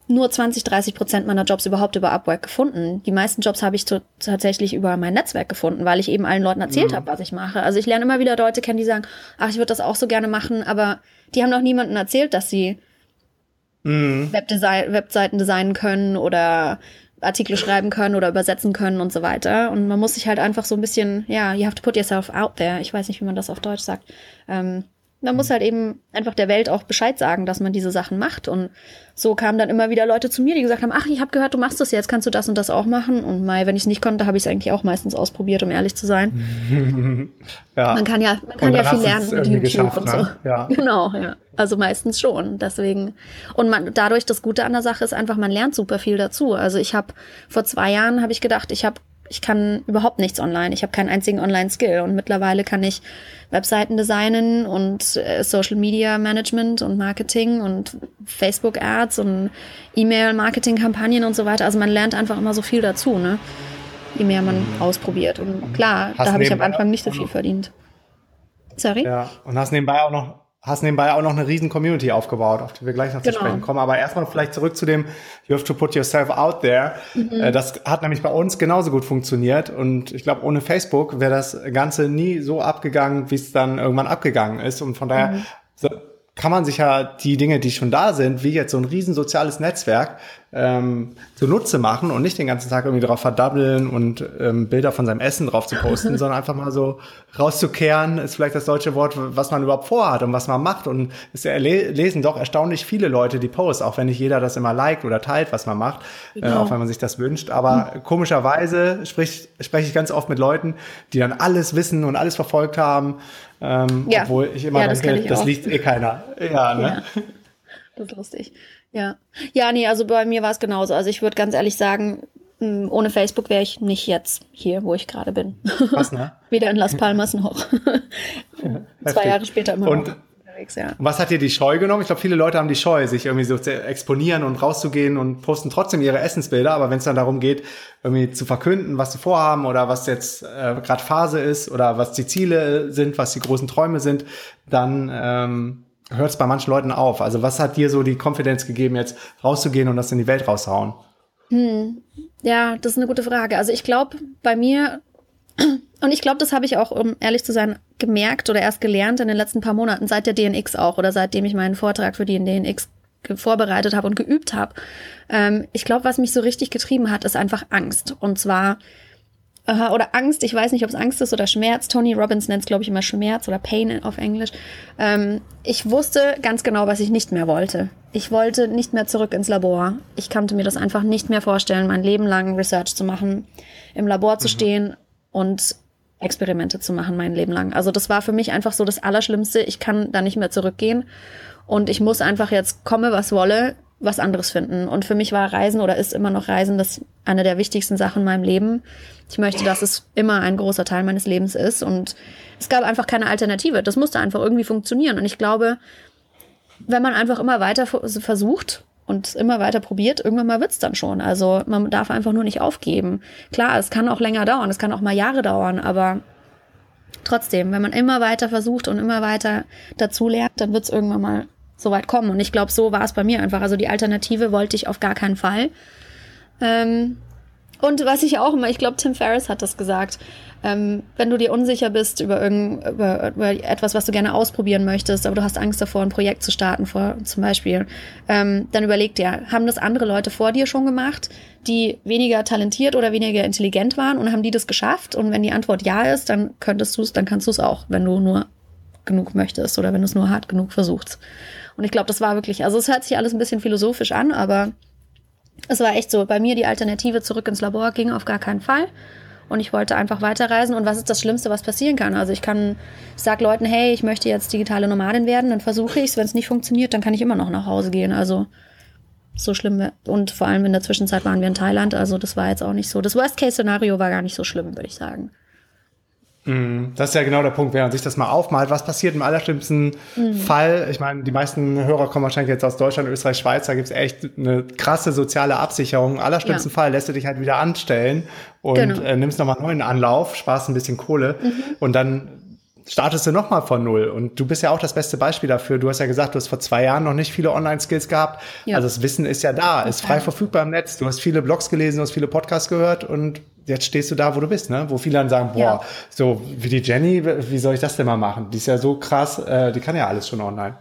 nur 20, 30 Prozent meiner Jobs überhaupt über Upwork gefunden. Die meisten Jobs habe ich tatsächlich über mein Netzwerk gefunden, weil ich eben allen Leuten erzählt mhm. habe, was ich mache. Also ich lerne immer wieder Leute kennen, die sagen, ach, ich würde das auch so gerne machen, aber die haben noch niemandem erzählt, dass sie mhm. Webdesign, Webseiten designen können oder Artikel schreiben können oder übersetzen können und so weiter. Und man muss sich halt einfach so ein bisschen, ja, you have to put yourself out there. Ich weiß nicht, wie man das auf Deutsch sagt. Ähm, man muss halt eben einfach der Welt auch Bescheid sagen, dass man diese Sachen macht. Und so kamen dann immer wieder Leute zu mir, die gesagt haben, ach, ich habe gehört, du machst das jetzt, kannst du das und das auch machen? Und Mai, wenn ich es nicht konnte, habe ich es eigentlich auch meistens ausprobiert, um ehrlich zu sein. ja. Man kann ja, man kann ja viel lernen mit YouTube und so. Ne? Ja. Genau, ja. Also meistens schon. Deswegen. Und man, dadurch, das Gute an der Sache ist einfach, man lernt super viel dazu. Also ich habe vor zwei Jahren habe ich gedacht, ich habe ich kann überhaupt nichts online. Ich habe keinen einzigen Online-Skill. Und mittlerweile kann ich Webseiten designen und äh, Social Media Management und Marketing und Facebook Ads und E-Mail-Marketing-Kampagnen und so weiter. Also man lernt einfach immer so viel dazu, ne? Je mehr man mhm. ausprobiert. Und klar, hast da habe ich am Anfang nicht so viel verdient. Sorry? Ja, und hast nebenbei auch noch hast nebenbei auch noch eine riesen Community aufgebaut, auf die wir gleich noch genau. zu sprechen kommen. Aber erstmal vielleicht zurück zu dem You have to put yourself out there. Mhm. Äh, das hat nämlich bei uns genauso gut funktioniert. Und ich glaube, ohne Facebook wäre das Ganze nie so abgegangen, wie es dann irgendwann abgegangen ist. Und von daher mhm kann man sich ja die Dinge, die schon da sind, wie jetzt so ein riesen soziales Netzwerk, ähm, zunutze machen und nicht den ganzen Tag irgendwie drauf verdabbeln und ähm, Bilder von seinem Essen drauf zu posten, sondern einfach mal so rauszukehren, ist vielleicht das deutsche Wort, was man überhaupt vorhat und was man macht. Und es lesen doch erstaunlich viele Leute die Posts, auch wenn nicht jeder das immer liked oder teilt, was man macht, äh, genau. äh, auch wenn man sich das wünscht. Aber mhm. komischerweise sprich, spreche ich ganz oft mit Leuten, die dann alles wissen und alles verfolgt haben ähm, ja. Obwohl ich immer ja, das denke, das, liest eh keiner. Ja, ne? Ja. Das ist lustig. Ja. Ja, nee, also bei mir war es genauso. Also ich würde ganz ehrlich sagen, mm, ohne Facebook wäre ich nicht jetzt hier, wo ich gerade bin. Was, ne? Weder in Las Palmas noch. Zwei Jahre später immer Und noch unterwegs, ja. Was hat dir die Scheu genommen? Ich glaube, viele Leute haben die Scheu, sich irgendwie so zu exponieren und rauszugehen und posten trotzdem ihre Essensbilder. Aber wenn es dann darum geht, irgendwie zu verkünden, was sie vorhaben oder was jetzt äh, gerade Phase ist oder was die Ziele sind, was die großen Träume sind, dann ähm, hört es bei manchen Leuten auf. Also was hat dir so die Konfidenz gegeben, jetzt rauszugehen und das in die Welt raushauen? Hm. Ja, das ist eine gute Frage. Also ich glaube, bei mir und ich glaube, das habe ich auch, um ehrlich zu sein, gemerkt oder erst gelernt in den letzten paar Monaten, seit der DNX auch oder seitdem ich meinen Vortrag für die DNX vorbereitet habe und geübt habe. Ähm, ich glaube, was mich so richtig getrieben hat, ist einfach Angst. Und zwar, äh, oder Angst, ich weiß nicht, ob es Angst ist oder Schmerz. Tony Robbins nennt es, glaube ich, immer Schmerz oder Pain auf Englisch. Ähm, ich wusste ganz genau, was ich nicht mehr wollte. Ich wollte nicht mehr zurück ins Labor. Ich konnte mir das einfach nicht mehr vorstellen, mein Leben lang Research zu machen, im Labor zu mhm. stehen und Experimente zu machen mein Leben lang. Also das war für mich einfach so das Allerschlimmste. Ich kann da nicht mehr zurückgehen und ich muss einfach jetzt komme, was wolle, was anderes finden. Und für mich war Reisen oder ist immer noch Reisen das eine der wichtigsten Sachen in meinem Leben. Ich möchte, dass es immer ein großer Teil meines Lebens ist und es gab einfach keine Alternative. Das musste einfach irgendwie funktionieren und ich glaube, wenn man einfach immer weiter versucht und immer weiter probiert, irgendwann mal wird's dann schon. Also man darf einfach nur nicht aufgeben. Klar, es kann auch länger dauern, es kann auch mal Jahre dauern, aber trotzdem, wenn man immer weiter versucht und immer weiter dazu lernt, dann wird's irgendwann mal so weit kommen. Und ich glaube, so war es bei mir einfach. Also die Alternative wollte ich auf gar keinen Fall. Ähm, und was ich auch immer, ich glaube, Tim Ferriss hat das gesagt, ähm, wenn du dir unsicher bist über, irgend, über, über, etwas, was du gerne ausprobieren möchtest, aber du hast Angst davor, ein Projekt zu starten, vor, zum Beispiel, ähm, dann überleg dir, haben das andere Leute vor dir schon gemacht, die weniger talentiert oder weniger intelligent waren und haben die das geschafft? Und wenn die Antwort ja ist, dann könntest du es, dann kannst du es auch, wenn du nur genug möchtest oder wenn du es nur hart genug versuchst. Und ich glaube, das war wirklich, also es hört sich alles ein bisschen philosophisch an, aber es war echt so. Bei mir die Alternative zurück ins Labor ging auf gar keinen Fall. Und ich wollte einfach weiterreisen. Und was ist das Schlimmste, was passieren kann? Also ich kann, ich sag Leuten, hey, ich möchte jetzt digitale Nomadin werden, dann versuche ich es. Wenn es nicht funktioniert, dann kann ich immer noch nach Hause gehen. Also so schlimm. Und vor allem in der Zwischenzeit waren wir in Thailand. Also das war jetzt auch nicht so. Das Worst-Case-Szenario war gar nicht so schlimm, würde ich sagen. Mhm. Das ist ja genau der Punkt, wenn man sich das mal aufmalt. Was passiert im allerschlimmsten mhm. Fall? Ich meine, die meisten Hörer kommen wahrscheinlich jetzt aus Deutschland, Österreich, Schweiz. Da gibt es echt eine krasse soziale Absicherung. Im allerschlimmsten ja. Fall lässt du dich halt wieder anstellen und genau. äh, nimmst nochmal einen neuen Anlauf, sparst ein bisschen Kohle mhm. und dann startest du nochmal von Null. Und du bist ja auch das beste Beispiel dafür. Du hast ja gesagt, du hast vor zwei Jahren noch nicht viele Online-Skills gehabt. Ja. Also das Wissen ist ja da, ist frei verfügbar im Netz. Du hast viele Blogs gelesen, du hast viele Podcasts gehört und jetzt stehst du da, wo du bist, ne? Wo viele dann sagen, boah, ja. so wie die Jenny, wie soll ich das denn mal machen? Die ist ja so krass, äh, die kann ja alles schon online.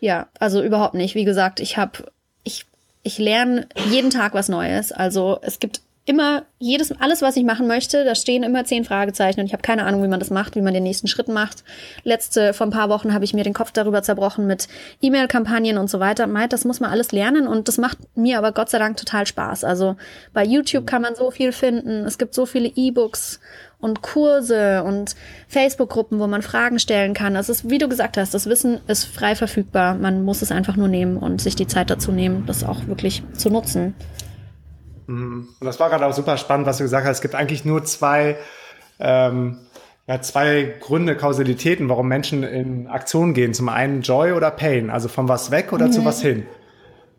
Ja, also überhaupt nicht. Wie gesagt, ich habe, ich, ich lerne jeden Tag was Neues. Also es gibt immer jedes, alles, was ich machen möchte, da stehen immer zehn Fragezeichen und ich habe keine Ahnung, wie man das macht, wie man den nächsten Schritt macht. Letzte, vor ein paar Wochen habe ich mir den Kopf darüber zerbrochen mit E-Mail-Kampagnen und so weiter. Meint, das muss man alles lernen und das macht mir aber Gott sei Dank total Spaß. Also bei YouTube kann man so viel finden. Es gibt so viele E-Books und Kurse und Facebook-Gruppen, wo man Fragen stellen kann. Das ist, wie du gesagt hast, das Wissen ist frei verfügbar. Man muss es einfach nur nehmen und sich die Zeit dazu nehmen, das auch wirklich zu nutzen. Und das war gerade auch super spannend, was du gesagt hast. Es gibt eigentlich nur zwei, ähm, ja, zwei Gründe, Kausalitäten, warum Menschen in Aktion gehen. Zum einen Joy oder Pain, also von was weg oder mhm. zu was hin.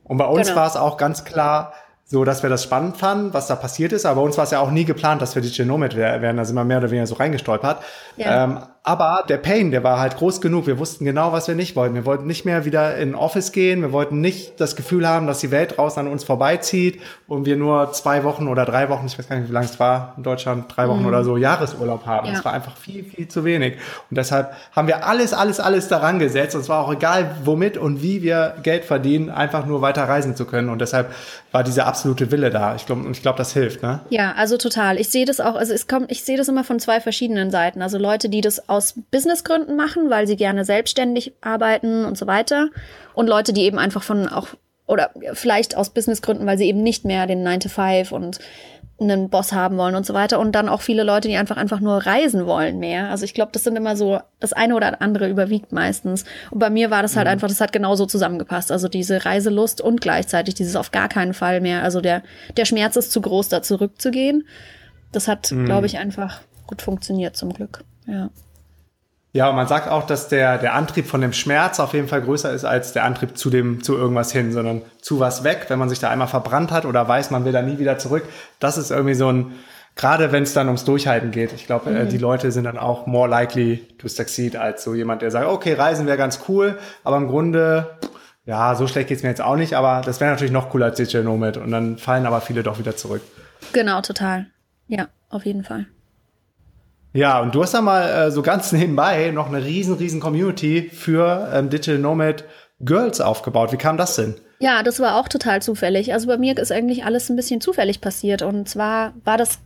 Und bei uns genau. war es auch ganz klar, so dass wir das spannend fanden, was da passiert ist. Aber bei uns war es ja auch nie geplant, dass wir Digital Nomad werden. Da sind wir mehr oder weniger so reingestolpert. Ja. Ähm, aber der Pain, der war halt groß genug. Wir wussten genau, was wir nicht wollten. Wir wollten nicht mehr wieder in Office gehen. Wir wollten nicht das Gefühl haben, dass die Welt draußen an uns vorbeizieht und wir nur zwei Wochen oder drei Wochen, ich weiß gar nicht, wie lange es war in Deutschland, drei Wochen mhm. oder so Jahresurlaub haben. Ja. Das war einfach viel, viel zu wenig. Und deshalb haben wir alles, alles, alles daran gesetzt. Und zwar auch egal, womit und wie wir Geld verdienen, einfach nur weiter reisen zu können. Und deshalb war dieser absolute Wille da. Ich glaube, und ich glaube, das hilft, ne? Ja, also total. Ich sehe das auch, also es kommt, ich sehe das immer von zwei verschiedenen Seiten. Also Leute, die das aus Businessgründen machen, weil sie gerne selbstständig arbeiten und so weiter. Und Leute, die eben einfach von auch, oder vielleicht aus Businessgründen, weil sie eben nicht mehr den 9 to 5 und einen Boss haben wollen und so weiter. Und dann auch viele Leute, die einfach einfach nur reisen wollen mehr. Also ich glaube, das sind immer so, das eine oder andere überwiegt meistens. Und bei mir war das halt mhm. einfach, das hat genauso zusammengepasst. Also diese Reiselust und gleichzeitig dieses auf gar keinen Fall mehr. Also der, der Schmerz ist zu groß, da zurückzugehen. Das hat, mhm. glaube ich, einfach gut funktioniert zum Glück. Ja. Ja, und man sagt auch, dass der, der Antrieb von dem Schmerz auf jeden Fall größer ist als der Antrieb zu dem, zu irgendwas hin, sondern zu was weg, wenn man sich da einmal verbrannt hat oder weiß, man will da nie wieder zurück. Das ist irgendwie so ein, gerade wenn es dann ums Durchhalten geht. Ich glaube, äh, mhm. die Leute sind dann auch more likely to succeed als so jemand, der sagt, okay, Reisen wäre ganz cool, aber im Grunde, ja, so schlecht geht's mir jetzt auch nicht, aber das wäre natürlich noch cooler als Digital Nomad und dann fallen aber viele doch wieder zurück. Genau, total. Ja, auf jeden Fall. Ja, und du hast da mal äh, so ganz nebenbei noch eine riesen, riesen Community für ähm, Digital Nomad Girls aufgebaut. Wie kam das denn? Ja, das war auch total zufällig. Also bei mir ist eigentlich alles ein bisschen zufällig passiert. Und zwar war das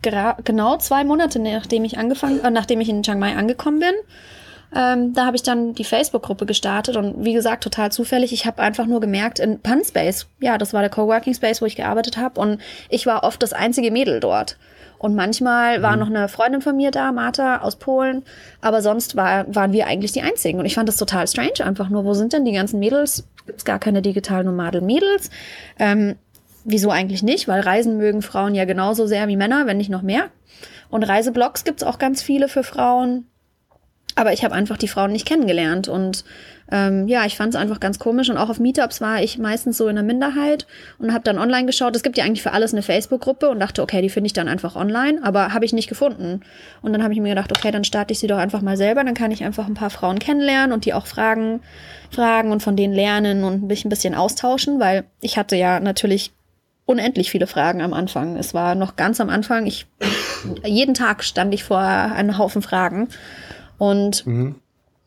genau zwei Monate, nachdem ich angefangen, äh, nachdem ich in Chiang Mai angekommen bin. Ähm, da habe ich dann die Facebook-Gruppe gestartet und wie gesagt, total zufällig. Ich habe einfach nur gemerkt, in Punspace, ja, das war der Coworking Space, wo ich gearbeitet habe und ich war oft das einzige Mädel dort. Und manchmal war mhm. noch eine Freundin von mir da, Martha aus Polen, aber sonst war, waren wir eigentlich die Einzigen. Und ich fand das total strange, einfach nur, wo sind denn die ganzen Mädels? Gibt es gar keine digitalen Nomaden-Mädels? Ähm, wieso eigentlich nicht? Weil Reisen mögen Frauen ja genauso sehr wie Männer, wenn nicht noch mehr. Und Reiseblogs gibt's auch ganz viele für Frauen. Aber ich habe einfach die Frauen nicht kennengelernt. Und ähm, ja, ich fand es einfach ganz komisch. Und auch auf Meetups war ich meistens so in der Minderheit und habe dann online geschaut. Es gibt ja eigentlich für alles eine Facebook-Gruppe und dachte, okay, die finde ich dann einfach online. Aber habe ich nicht gefunden. Und dann habe ich mir gedacht, okay, dann starte ich sie doch einfach mal selber. Dann kann ich einfach ein paar Frauen kennenlernen und die auch fragen, fragen und von denen lernen und mich ein bisschen austauschen, weil ich hatte ja natürlich unendlich viele Fragen am Anfang. Es war noch ganz am Anfang. Ich jeden Tag stand ich vor einem Haufen Fragen und mhm.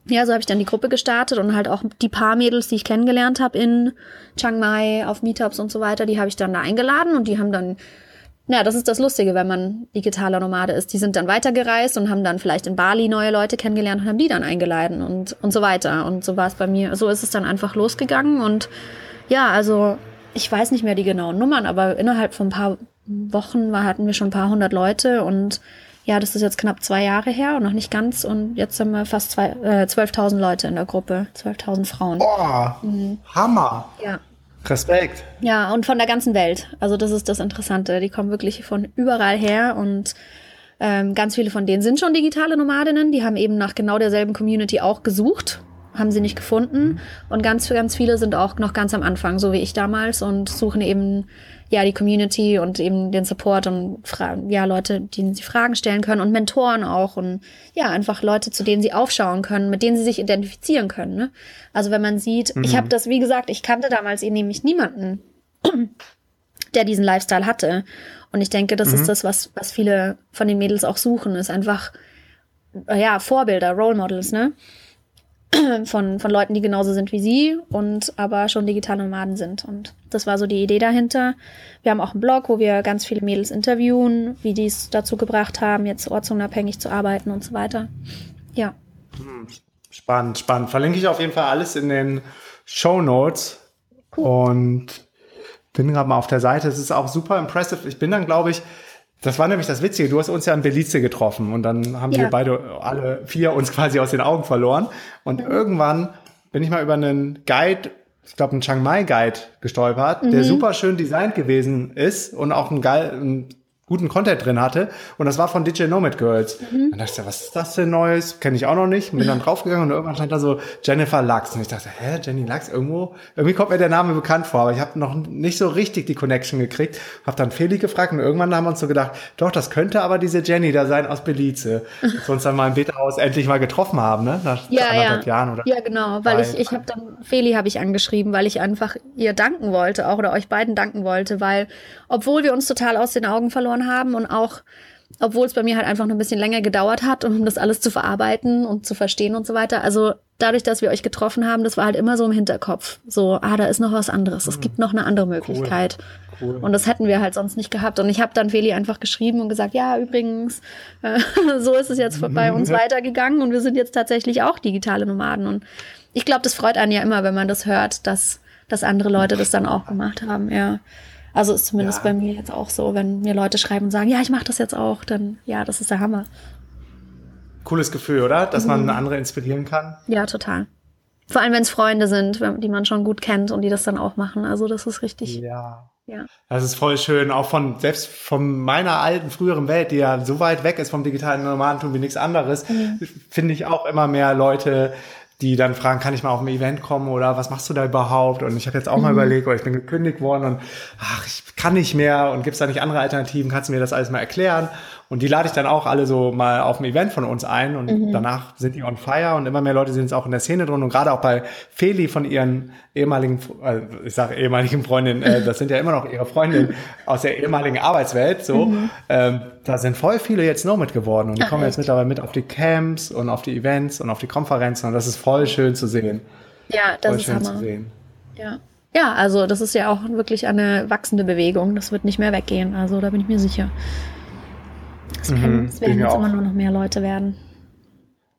Ja, so habe ich dann die Gruppe gestartet und halt auch die paar Mädels, die ich kennengelernt habe in Chiang Mai auf Meetups und so weiter, die habe ich dann da eingeladen und die haben dann ja, das ist das Lustige, wenn man digitaler Nomade ist. Die sind dann weitergereist und haben dann vielleicht in Bali neue Leute kennengelernt und haben die dann eingeladen und, und so weiter. Und so war es bei mir. So ist es dann einfach losgegangen. Und ja, also ich weiß nicht mehr die genauen Nummern, aber innerhalb von ein paar Wochen war, hatten wir schon ein paar hundert Leute und ja, das ist jetzt knapp zwei Jahre her und noch nicht ganz. Und jetzt haben wir fast zwei, äh, 12.000 Leute in der Gruppe, 12.000 Frauen. Boah, mhm. Hammer. Ja. Respekt. Ja, und von der ganzen Welt. Also das ist das Interessante. Die kommen wirklich von überall her und ähm, ganz viele von denen sind schon digitale Nomadinnen. Die haben eben nach genau derselben Community auch gesucht haben sie nicht gefunden. Und ganz, ganz viele sind auch noch ganz am Anfang, so wie ich damals, und suchen eben ja die Community und eben den Support und Fragen, ja, Leute, denen sie Fragen stellen können und Mentoren auch und ja, einfach Leute, zu denen sie aufschauen können, mit denen sie sich identifizieren können. Ne? Also wenn man sieht, mhm. ich habe das, wie gesagt, ich kannte damals eh nämlich niemanden, der diesen Lifestyle hatte. Und ich denke, das mhm. ist das, was, was viele von den Mädels auch suchen, ist einfach, ja, Vorbilder, Role Models, ne? von, von Leuten, die genauso sind wie sie und aber schon digitale Nomaden sind. Und das war so die Idee dahinter. Wir haben auch einen Blog, wo wir ganz viele Mädels interviewen, wie die es dazu gebracht haben, jetzt ortsunabhängig zu arbeiten und so weiter. Ja. Hm, spannend, spannend. Verlinke ich auf jeden Fall alles in den Show Notes. Cool. Und bin gerade mal auf der Seite. Es ist auch super impressive. Ich bin dann, glaube ich, das war nämlich das Witzige. Du hast uns ja in Belize getroffen und dann haben ja. wir beide alle vier uns quasi aus den Augen verloren. Und mhm. irgendwann bin ich mal über einen Guide, ich glaube einen Chiang Mai Guide gestolpert, mhm. der super schön designt gewesen ist und auch ein, geil, ein guten Content drin hatte. Und das war von DJ Nomad Girls. Mhm. Dann dachte ich, was ist das denn Neues? Kenne ich auch noch nicht. Bin dann draufgegangen und irgendwann stand da so Jennifer Lux. Und ich dachte, hä, Jenny Lux? Irgendwo, irgendwie kommt mir der Name bekannt vor. Aber ich habe noch nicht so richtig die Connection gekriegt. Hab dann Feli gefragt und irgendwann haben wir uns so gedacht, doch, das könnte aber diese Jenny da sein aus Belize. Dass wir uns dann mal im Beta-Haus endlich mal getroffen haben, ne? Nach ja, ja. Jahren oder Ja, genau. Weil ich, ich habe dann, Feli habe ich angeschrieben, weil ich einfach ihr danken wollte, auch oder euch beiden danken wollte, weil obwohl wir uns total aus den Augen verloren haben und auch, obwohl es bei mir halt einfach noch ein bisschen länger gedauert hat, um das alles zu verarbeiten und zu verstehen und so weiter. Also dadurch, dass wir euch getroffen haben, das war halt immer so im Hinterkopf. So, ah, da ist noch was anderes. Es gibt noch eine andere Möglichkeit. Cool. Cool. Und das hätten wir halt sonst nicht gehabt. Und ich habe dann Feli einfach geschrieben und gesagt, ja, übrigens, äh, so ist es jetzt bei uns weitergegangen und wir sind jetzt tatsächlich auch digitale Nomaden. Und ich glaube, das freut einen ja immer, wenn man das hört, dass, dass andere Leute das dann auch gemacht haben, ja. Also ist zumindest ja. bei mir jetzt auch so, wenn mir Leute schreiben und sagen, ja, ich mache das jetzt auch, dann ja, das ist der Hammer. Cooles Gefühl, oder? Dass mhm. man andere inspirieren kann. Ja, total. Vor allem, wenn es Freunde sind, die man schon gut kennt und die das dann auch machen. Also das ist richtig. Ja. Ja. Das ist voll schön, auch von selbst von meiner alten früheren Welt, die ja so weit weg ist vom digitalen Nomadentum wie nichts anderes, mhm. finde ich auch immer mehr Leute, die dann fragen, kann ich mal auf ein Event kommen oder was machst du da überhaupt? Und ich habe jetzt auch mhm. mal überlegt, weil ich bin gekündigt worden und ach, ich kann nicht mehr und gibt's da nicht andere Alternativen? Kannst du mir das alles mal erklären? Und die lade ich dann auch alle so mal auf ein Event von uns ein und mhm. danach sind die on fire und immer mehr Leute sind jetzt auch in der Szene drin und gerade auch bei Feli von ihren ehemaligen, äh, ich sage ehemaligen Freundinnen, äh, das sind ja immer noch ihre Freundinnen aus der ehemaligen Arbeitswelt, so, mhm. ähm, da sind voll viele jetzt noch mit geworden und die Ach, kommen echt? jetzt mittlerweile mit auf die Camps und auf die Events und auf die Konferenzen und das ist voll schön zu sehen. Ja, das voll ist schön Hammer. zu sehen. Ja. Ja, also das ist ja auch wirklich eine wachsende Bewegung. Das wird nicht mehr weggehen. Also da bin ich mir sicher. Es, mhm, es werden jetzt immer nur noch mehr Leute werden.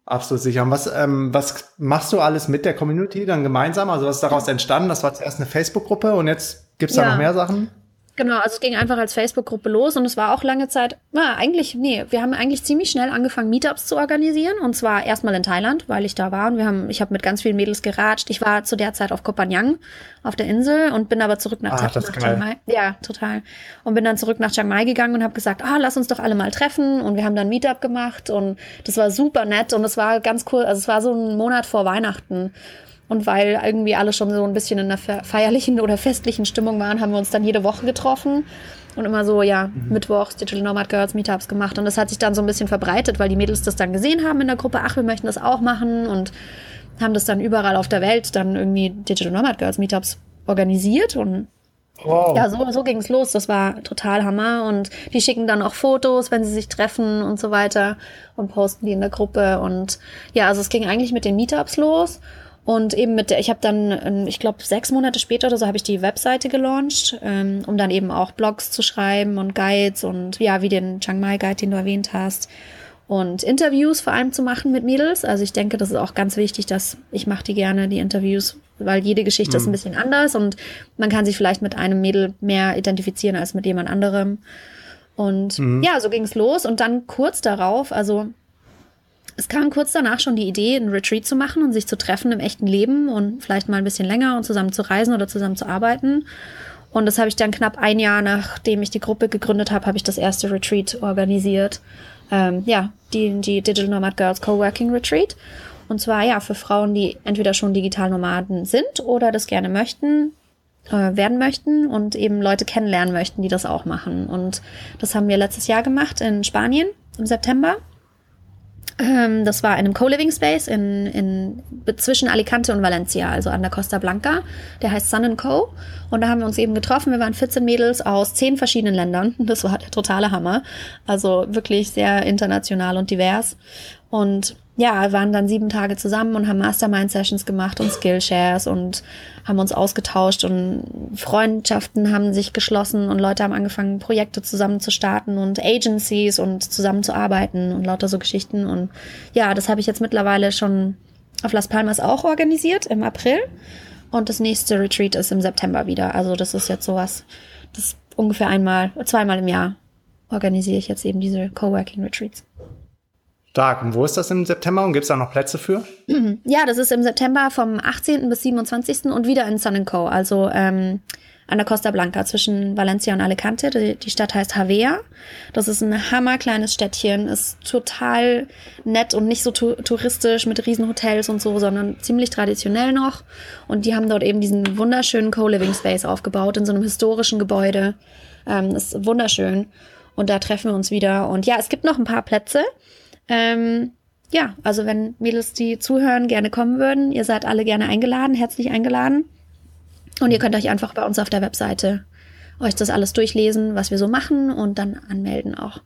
Absolut sicher. Und was, ähm, was machst du alles mit der Community dann gemeinsam? Also was ist daraus entstanden? Das war zuerst eine Facebook-Gruppe und jetzt gibt's da ja. noch mehr Sachen? Genau, also es ging einfach als Facebook-Gruppe los und es war auch lange Zeit, na, eigentlich, nee, wir haben eigentlich ziemlich schnell angefangen, Meetups zu organisieren und zwar erstmal in Thailand, weil ich da war und wir haben, ich habe mit ganz vielen Mädels geratscht. Ich war zu der Zeit auf Koh Phangan auf der Insel und bin aber zurück nach, Ah, nach. Chiang Mai. Ja, total. Und bin dann zurück nach Chiang Mai gegangen und habe gesagt, ah, lass uns doch alle mal treffen und wir haben dann Meetup gemacht und das war super nett und es war ganz cool, also es war so ein Monat vor Weihnachten. Und weil irgendwie alle schon so ein bisschen in einer fe- feierlichen oder festlichen Stimmung waren, haben wir uns dann jede Woche getroffen und immer so, ja, Mittwochs Digital Nomad Girls Meetups gemacht. Und das hat sich dann so ein bisschen verbreitet, weil die Mädels das dann gesehen haben in der Gruppe, ach, wir möchten das auch machen und haben das dann überall auf der Welt dann irgendwie Digital Nomad Girls Meetups organisiert und Wow. ja, so, so ging's los. Das war total Hammer. Und die schicken dann auch Fotos, wenn sie sich treffen und so weiter und posten die in der Gruppe. Und ja, also es ging eigentlich mit den Meetups los. Und eben mit der, ich habe dann, ähm, ich glaube, sechs Monate später oder so habe ich die Webseite gelauncht, ähm, um dann eben auch Blogs zu schreiben und Guides und ja, wie den Chiang Mai Guide, den du erwähnt hast. Und Interviews vor allem zu machen mit Mädels. Also ich denke, das ist auch ganz wichtig, dass ich mache die gerne, die Interviews, weil jede Geschichte ist ein bisschen anders und man kann sich vielleicht mit einem Mädel mehr identifizieren als mit jemand anderem. Und ja, so ging's los. Und dann kurz darauf, also es kam kurz danach schon die Idee, einen Retreat zu machen und sich zu treffen im echten Leben und vielleicht mal ein bisschen länger und zusammen zu reisen oder zusammen zu arbeiten. Und das habe ich dann knapp ein Jahr, nachdem ich die Gruppe gegründet habe, habe ich das erste Retreat organisiert. Ähm, ja, die, die Digital Nomad Girls Coworking Retreat. Und zwar ja für Frauen, die entweder schon Digital Nomaden sind oder das gerne möchten, äh, werden möchten und eben Leute kennenlernen möchten, die das auch machen. Und das haben wir letztes Jahr gemacht in Spanien im September. Ähm, das war in einem Co-Living Space in, in, zwischen Alicante und Valencia, also an der Costa Blanca. Der heißt Sun Co. Und da haben wir uns eben getroffen. Wir waren 14 Mädels aus 10 verschiedenen Ländern. Das war der totale Hammer. Also wirklich sehr international und divers. Und ja, waren dann sieben Tage zusammen und haben Mastermind-Sessions gemacht und Skillshares und haben uns ausgetauscht und Freundschaften haben sich geschlossen und Leute haben angefangen, Projekte zusammen zu starten und Agencies und zusammen zu arbeiten und lauter so Geschichten. Und ja, das habe ich jetzt mittlerweile schon auf Las Palmas auch organisiert im April. Und das nächste Retreat ist im September wieder. Also das ist jetzt sowas, das ungefähr einmal, zweimal im Jahr organisiere ich jetzt eben diese Coworking Retreats. Stark. Und wo ist das im September und gibt es da noch Plätze für? Ja, das ist im September vom 18. bis 27. und wieder in Sun Co., also ähm, an der Costa Blanca zwischen Valencia und Alicante. Die, die Stadt heißt Havea. Das ist ein hammerkleines Städtchen, ist total nett und nicht so tu touristisch mit Riesenhotels und so, sondern ziemlich traditionell noch. Und die haben dort eben diesen wunderschönen Co-Living Space aufgebaut in so einem historischen Gebäude. Ähm, ist wunderschön. Und da treffen wir uns wieder. Und ja, es gibt noch ein paar Plätze. Ähm, ja, also wenn Mädels, die zuhören, gerne kommen würden, ihr seid alle gerne eingeladen, herzlich eingeladen. Und ihr könnt euch einfach bei uns auf der Webseite euch das alles durchlesen, was wir so machen und dann anmelden auch.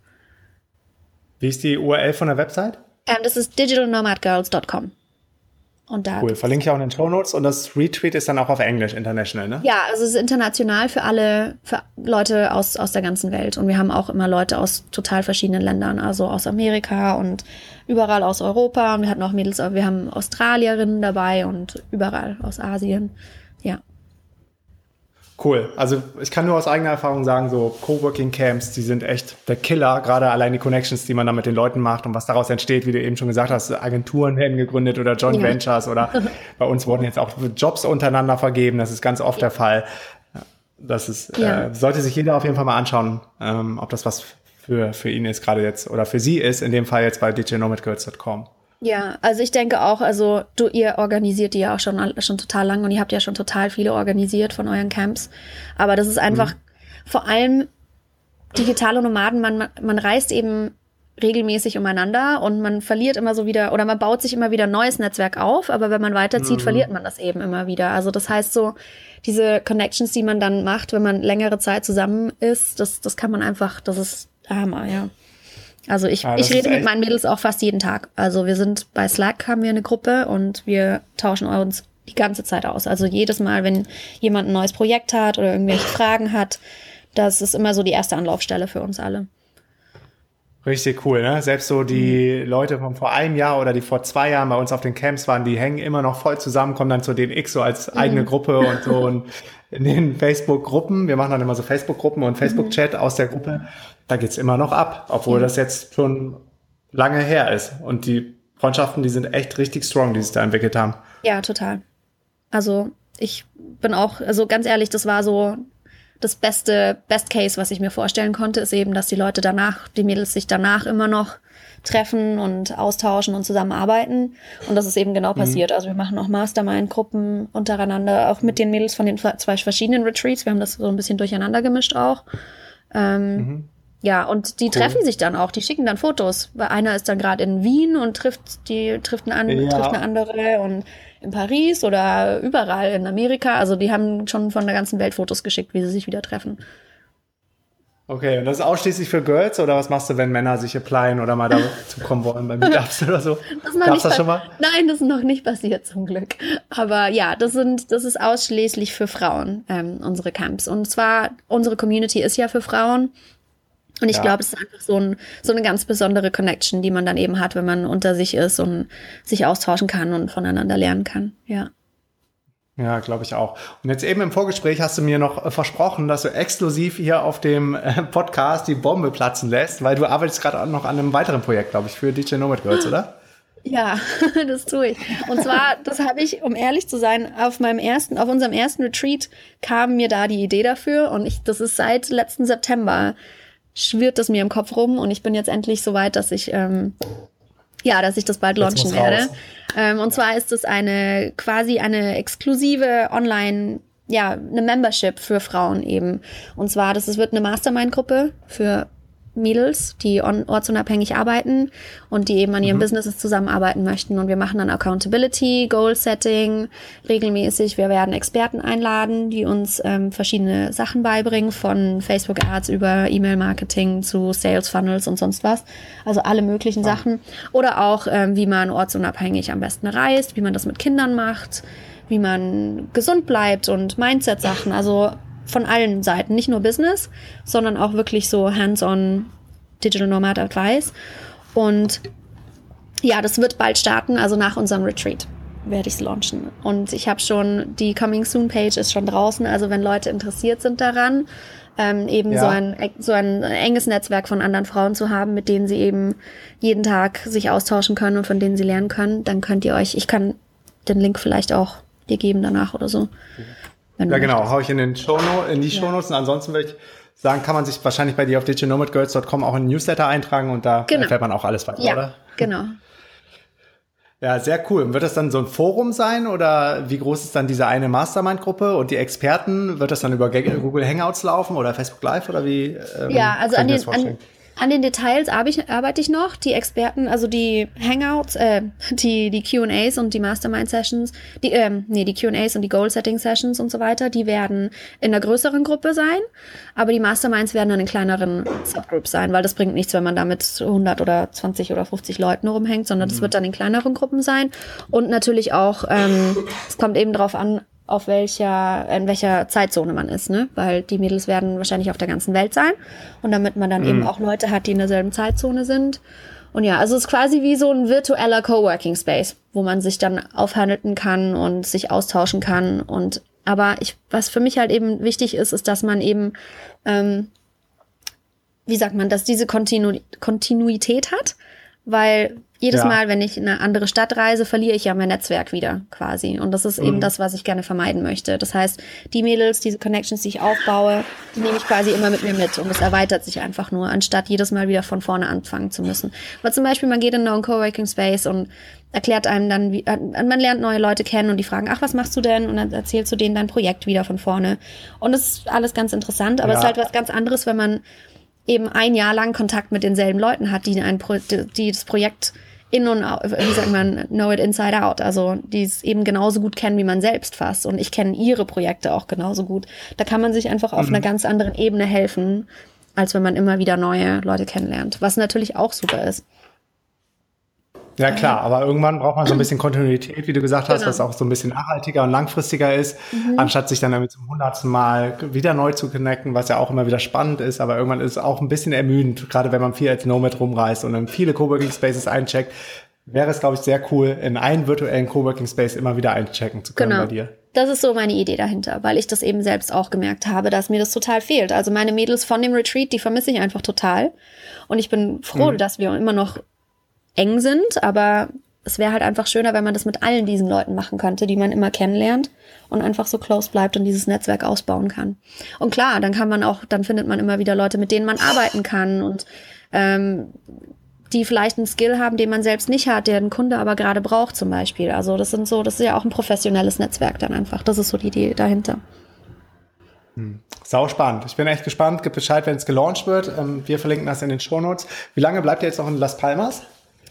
Wie ist die URL von der Website? Ähm, das ist digitalnomadgirls.com. Und da Cool, verlinke ich auch in den Show Notes und das Retweet ist dann auch auf Englisch, international, ne? Ja, also es ist international für alle, für Leute aus, aus der ganzen Welt. Und wir haben auch immer Leute aus total verschiedenen Ländern, also aus Amerika und überall aus Europa. Und wir hatten auch Mädels, wir haben Australierinnen dabei und überall aus Asien. Cool. Also ich kann nur aus eigener Erfahrung sagen, so Coworking Camps, die sind echt der Killer. Gerade allein die Connections, die man da mit den Leuten macht und was daraus entsteht, wie du eben schon gesagt hast, Agenturen werden gegründet oder Joint Ja. Ventures oder bei uns wurden jetzt auch Jobs untereinander vergeben. Das ist ganz oft der Fall. Das ist, Ja. äh, sollte sich jeder auf jeden Fall mal anschauen, ähm, ob das was für, für ihn ist, gerade jetzt, oder für sie ist, in dem Fall jetzt bei djnomadgirls.com. Ja, also ich denke auch, also du, ihr organisiert die ja auch schon, schon total lang und ihr habt ja schon total viele organisiert von euren Camps. Aber das ist einfach vor allem digitale Nomaden, man, man- reist eben regelmäßig umeinander und man verliert immer so wieder oder man baut sich immer wieder ein neues Netzwerk auf, aber wenn man weiterzieht, verliert man das eben immer wieder. Also das heißt so, diese Connections, die man dann macht, wenn man längere Zeit zusammen ist, das, das kann man einfach, das ist der Hammer, ja. Also ich, Ja, das ich rede mit meinen Mädels auch fast jeden Tag. Also wir sind bei Slack haben wir eine Gruppe und wir tauschen uns die ganze Zeit aus. Also jedes Mal, wenn jemand ein neues Projekt hat oder irgendwelche Fragen hat, das ist immer so die erste Anlaufstelle für uns alle. Richtig cool, ne? Selbst so die Leute von vor einem Jahr oder die vor zwei Jahren bei uns auf den Camps waren, die hängen immer noch voll zusammen, kommen dann zu den X so als eigene Gruppe und so und in den Facebook-Gruppen, wir machen dann immer so Facebook-Gruppen und Facebook-Chat aus der Gruppe, da geht's immer noch ab, obwohl das jetzt schon lange her ist. Und die Freundschaften, die sind echt richtig strong, die sich da entwickelt haben. Ja, total. Also ich bin auch, also ganz ehrlich, das war so das beste Best Case, was ich mir vorstellen konnte, ist eben, dass die Leute danach, die Mädels sich danach immer noch treffen und austauschen und zusammenarbeiten. Und das ist eben genau mhm. passiert. Also wir machen auch Mastermind-Gruppen untereinander, auch mit den Mädels von den zwei verschiedenen Retreats. Wir haben das so ein bisschen durcheinander gemischt auch. Ähm, mhm. Ja, und die cool. treffen sich dann auch, die schicken dann Fotos. Weil einer ist dann gerade in Wien und trifft die trifft eine, ja. trifft eine andere und in Paris oder überall in Amerika. Also die haben schon von der ganzen Welt Fotos geschickt, wie sie sich wieder treffen. Okay, und das ist ausschließlich für Girls oder was machst du, wenn Männer sich applyen oder mal dazu kommen wollen bei Meetups oder so? Das Gab's das schon mal? Nein, das ist noch nicht passiert zum Glück. Aber ja, das sind, das ist ausschließlich für Frauen, ähm, unsere Camps. Und zwar, unsere Community ist ja für Frauen. Und ich ja. glaube, es ist einfach so, ein, so eine ganz besondere Connection, die man dann eben hat, wenn man unter sich ist und sich austauschen kann und voneinander lernen kann. Ja. Ja, glaube ich auch. Und jetzt eben im Vorgespräch hast du mir noch äh, versprochen, dass du exklusiv hier auf dem äh, Podcast die Bombe platzen lässt, weil du arbeitest gerade noch an einem weiteren Projekt, glaube ich, für DJ Nomad Girls, oder? Ja, das tue ich. Und zwar, das habe ich, um ehrlich zu sein, auf meinem ersten, auf unserem ersten Retreat kam mir da die Idee dafür und ich, das ist seit letzten September schwirrt das mir im Kopf rum und ich bin jetzt endlich so weit, dass ich ähm, ja, dass ich das bald launchen werde. Ähm, und ja. zwar ist es eine quasi eine exklusive Online ja, eine Membership für Frauen eben. Und zwar, das ist, wird eine Mastermind-Gruppe für Mädels, die ortsunabhängig arbeiten und die eben an ihrem mhm. Business zusammenarbeiten möchten. Und wir machen dann Accountability, Goal Setting regelmäßig. Wir werden Experten einladen, die uns ähm, verschiedene Sachen beibringen, von Facebook Ads über E-Mail-Marketing zu Sales Funnels und sonst was. Also alle möglichen ja. Sachen. Oder auch, ähm, wie man ortsunabhängig am besten reist, wie man das mit Kindern macht, wie man gesund bleibt und Mindset-Sachen. Also von allen Seiten, nicht nur Business, sondern auch wirklich so hands-on Digital Nomad Advice. Und ja, das wird bald starten, also nach unserem Retreat werde ich es launchen. Und ich habe schon, die Coming Soon Page ist schon draußen, also wenn Leute interessiert sind daran, ähm, eben ja. so, ein, so ein enges Netzwerk von anderen Frauen zu haben, mit denen sie eben jeden Tag sich austauschen können und von denen sie lernen können, dann könnt ihr euch, ich kann den Link vielleicht auch dir geben danach oder so. Ja, genau, hau ich in, den Show in die ja. Shownotes und ansonsten würde ich sagen, kann man sich wahrscheinlich bei dir auf digitalnomadgirls.com auch in Newsletter eintragen und da genau. erfährt man auch alles weiter, ja, oder? genau. Ja, sehr cool. Wird das dann so ein Forum sein oder wie groß ist dann diese eine Mastermind-Gruppe und die Experten? Wird das dann über Google Hangouts laufen oder Facebook Live oder wie? Ähm, ja, also an den, an, an den Details arbeite ich noch. Die Experten, also die Hangouts, äh, die, die QAs und die Mastermind-Sessions, die, ähm, nee, die QAs und die Goal-Setting-Sessions und so weiter, die werden in einer größeren Gruppe sein. Aber die Masterminds werden dann in kleineren Subgroups sein, weil das bringt nichts, wenn man da mit 100 oder 20 oder 50 Leuten rumhängt, sondern mhm. das wird dann in kleineren Gruppen sein. Und natürlich auch, ähm, es kommt eben darauf an, auf welcher, in welcher Zeitzone man ist, ne? Weil die Mädels werden wahrscheinlich auf der ganzen Welt sein. Und damit man dann mhm. eben auch Leute hat, die in derselben Zeitzone sind. Und ja, also es ist quasi wie so ein virtueller Coworking Space, wo man sich dann aufhandeln kann und sich austauschen kann. Und aber ich, was für mich halt eben wichtig ist, ist, dass man eben, ähm, wie sagt man, dass diese Kontinu Kontinuität hat, weil jedes ja. Mal, wenn ich in eine andere Stadt reise, verliere ich ja mein Netzwerk wieder quasi. Und das ist mhm. eben das, was ich gerne vermeiden möchte. Das heißt, die Mädels, diese Connections, die ich aufbaue, die nehme ich quasi immer mit mir mit. Und es erweitert sich einfach nur, anstatt jedes Mal wieder von vorne anfangen zu müssen. Weil zum Beispiel, man geht in einen Coworking Space und erklärt einem dann, wie, äh, man lernt neue Leute kennen und die fragen, ach, was machst du denn? Und dann erzählst du denen dein Projekt wieder von vorne. Und es ist alles ganz interessant, aber ja. es ist halt was ganz anderes, wenn man eben ein Jahr lang Kontakt mit denselben Leuten hat, die, ein Pro die das Projekt in und wie sagt man, know it inside out. Also die es eben genauso gut kennen wie man selbst fast. Und ich kenne ihre Projekte auch genauso gut. Da kann man sich einfach auf mhm. einer ganz anderen Ebene helfen, als wenn man immer wieder neue Leute kennenlernt. Was natürlich auch super ist. Ja klar, aber irgendwann braucht man so ein bisschen Kontinuität, wie du gesagt hast, Genau. was auch so ein bisschen nachhaltiger und langfristiger ist, Mhm. anstatt sich dann damit zum hundertsten Mal wieder neu zu connecten, was ja auch immer wieder spannend ist, aber irgendwann ist es auch ein bisschen ermüdend, gerade wenn man viel als Nomad rumreist und in viele Coworking Spaces eincheckt, wäre es, glaube ich, sehr cool, in einen virtuellen Coworking Space immer wieder einchecken zu können Genau. bei dir. Das ist so meine Idee dahinter, weil ich das eben selbst auch gemerkt habe, dass mir das total fehlt. Also meine Mädels von dem Retreat, die vermisse ich einfach total. Und ich bin froh, dass wir immer noch eng sind, aber es wäre halt einfach schöner, wenn man das mit allen diesen Leuten machen könnte, die man immer kennenlernt und einfach so close bleibt und dieses Netzwerk ausbauen kann. Und klar, dann kann man auch, dann findet man immer wieder Leute, mit denen man arbeiten kann und ähm, die vielleicht einen Skill haben, den man selbst nicht hat, der ein Kunde aber gerade braucht zum Beispiel. Also das sind so, das ist ja auch ein professionelles Netzwerk dann einfach. Das ist so die Idee dahinter. Sau spannend. Ich bin echt gespannt. Gib Bescheid, wenn es gelauncht wird. Ähm, Wir verlinken das in den Shownotes. Wie lange bleibt ihr jetzt noch in Las Palmas?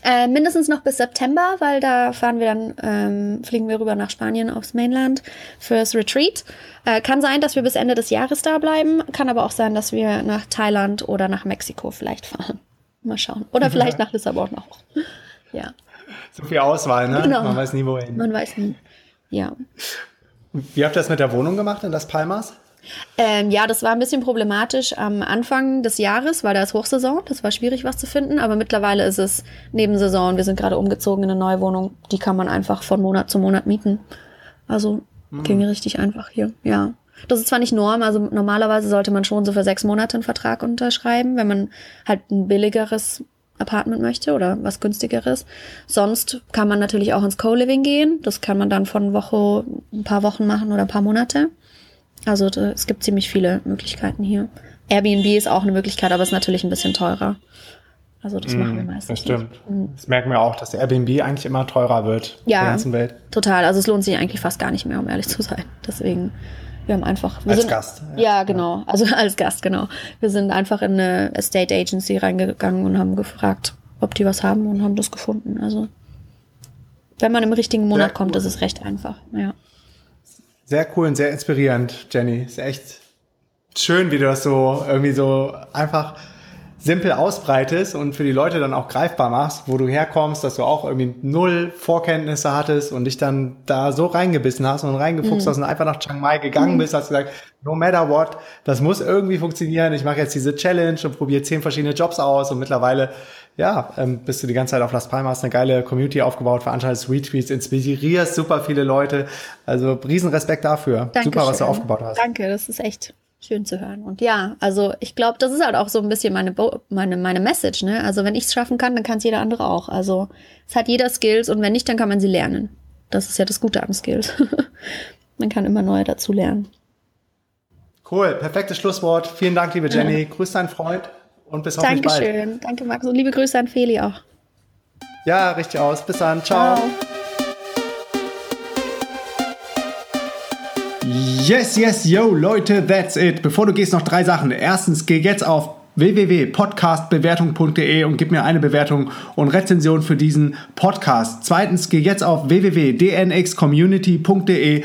Äh, mindestens noch bis September, weil da fahren wir dann, ähm, fliegen wir rüber nach Spanien aufs Mainland fürs Retreat. Äh, kann sein, dass wir bis Ende des Jahres da bleiben, kann aber auch sein, dass wir nach Thailand oder nach Mexiko vielleicht fahren. Mal schauen. Oder vielleicht nach Lissabon auch. Ja, So viel Auswahl, ne? Genau. Man weiß nie, wohin. man weiß nie. Ja. Wie habt ihr das mit der Wohnung gemacht in Las Palmas? Ähm, ja, das war ein bisschen problematisch am Anfang des Jahres, weil da ist Hochsaison. Das war schwierig, was zu finden. Aber mittlerweile ist es Nebensaison. Wir sind gerade umgezogen in eine neue Wohnung. Die kann man einfach von Monat zu Monat mieten. Also ging richtig einfach hier. Ja. Das ist zwar nicht Norm, also normalerweise sollte man schon so für sechs Monate einen Vertrag unterschreiben, wenn man halt ein billigeres Apartment möchte oder was günstigeres. Sonst kann man natürlich auch ins Co-Living gehen. Das kann man dann von Woche, ein paar Wochen machen oder ein paar Monate. Also da, es gibt ziemlich viele Möglichkeiten hier. Airbnb ist auch eine Möglichkeit, aber ist natürlich ein bisschen teurer. Also das machen wir meistens. Das stimmt. nicht. Das merken wir auch, dass der Airbnb eigentlich immer teurer wird in Ja. der ganzen Welt. Total. Also es lohnt sich eigentlich fast gar nicht mehr, um ehrlich zu sein. Deswegen, wir haben einfach. Wir Als sind, Gast, Ja, ja. genau. Also als Gast, genau. Wir sind einfach in eine Estate Agency reingegangen und haben gefragt, ob die was haben und haben das gefunden. Also wenn man im richtigen Monat Sehr kommt, ist es recht einfach. Ja. Sehr cool und sehr inspirierend, Jenny. Ist echt schön, wie du das so irgendwie so einfach simpel ausbreitest und für die Leute dann auch greifbar machst, wo du herkommst, dass du auch irgendwie null Vorkenntnisse hattest und dich dann da so reingebissen hast und reingefuchst hast und einfach nach Chiang Mai gegangen bist, hast gesagt, no matter what, das muss irgendwie funktionieren. Ich mache jetzt diese Challenge und probiere zehn verschiedene Jobs aus und mittlerweile ja, ähm, bist du die ganze Zeit auf Las Palmas, eine geile Community aufgebaut, veranstaltest Retweets, inspirierst super viele Leute. Also riesen Respekt dafür. Super, was du Dankeschön. aufgebaut hast. Danke, das ist echt schön zu hören. Und ja, also ich glaube, das ist halt auch so ein bisschen meine, Bo meine, meine Message. Ne? Also wenn ich es schaffen kann, dann kann es jeder andere auch. Also es hat jeder Skills und wenn nicht, dann kann man sie lernen. Das ist ja das Gute am Skills. man kann immer neue dazu lernen. Cool, perfektes Schlusswort. Vielen Dank, liebe Jenny. Grüß deinen Freund und bis hoffentlich bald. Dankeschön. Danke, Max. Und liebe Grüße an Feli auch. Ja, richtig aus. Bis dann. Ciao. Ciao. Yes, yes, yo, Leute, that's it. Bevor du gehst, noch drei Sachen. Erstens, geh jetzt auf www.podcastbewertung.de und gib mir eine Bewertung und Rezension für diesen Podcast. Zweitens, geh jetzt auf www.dnxcommunity.de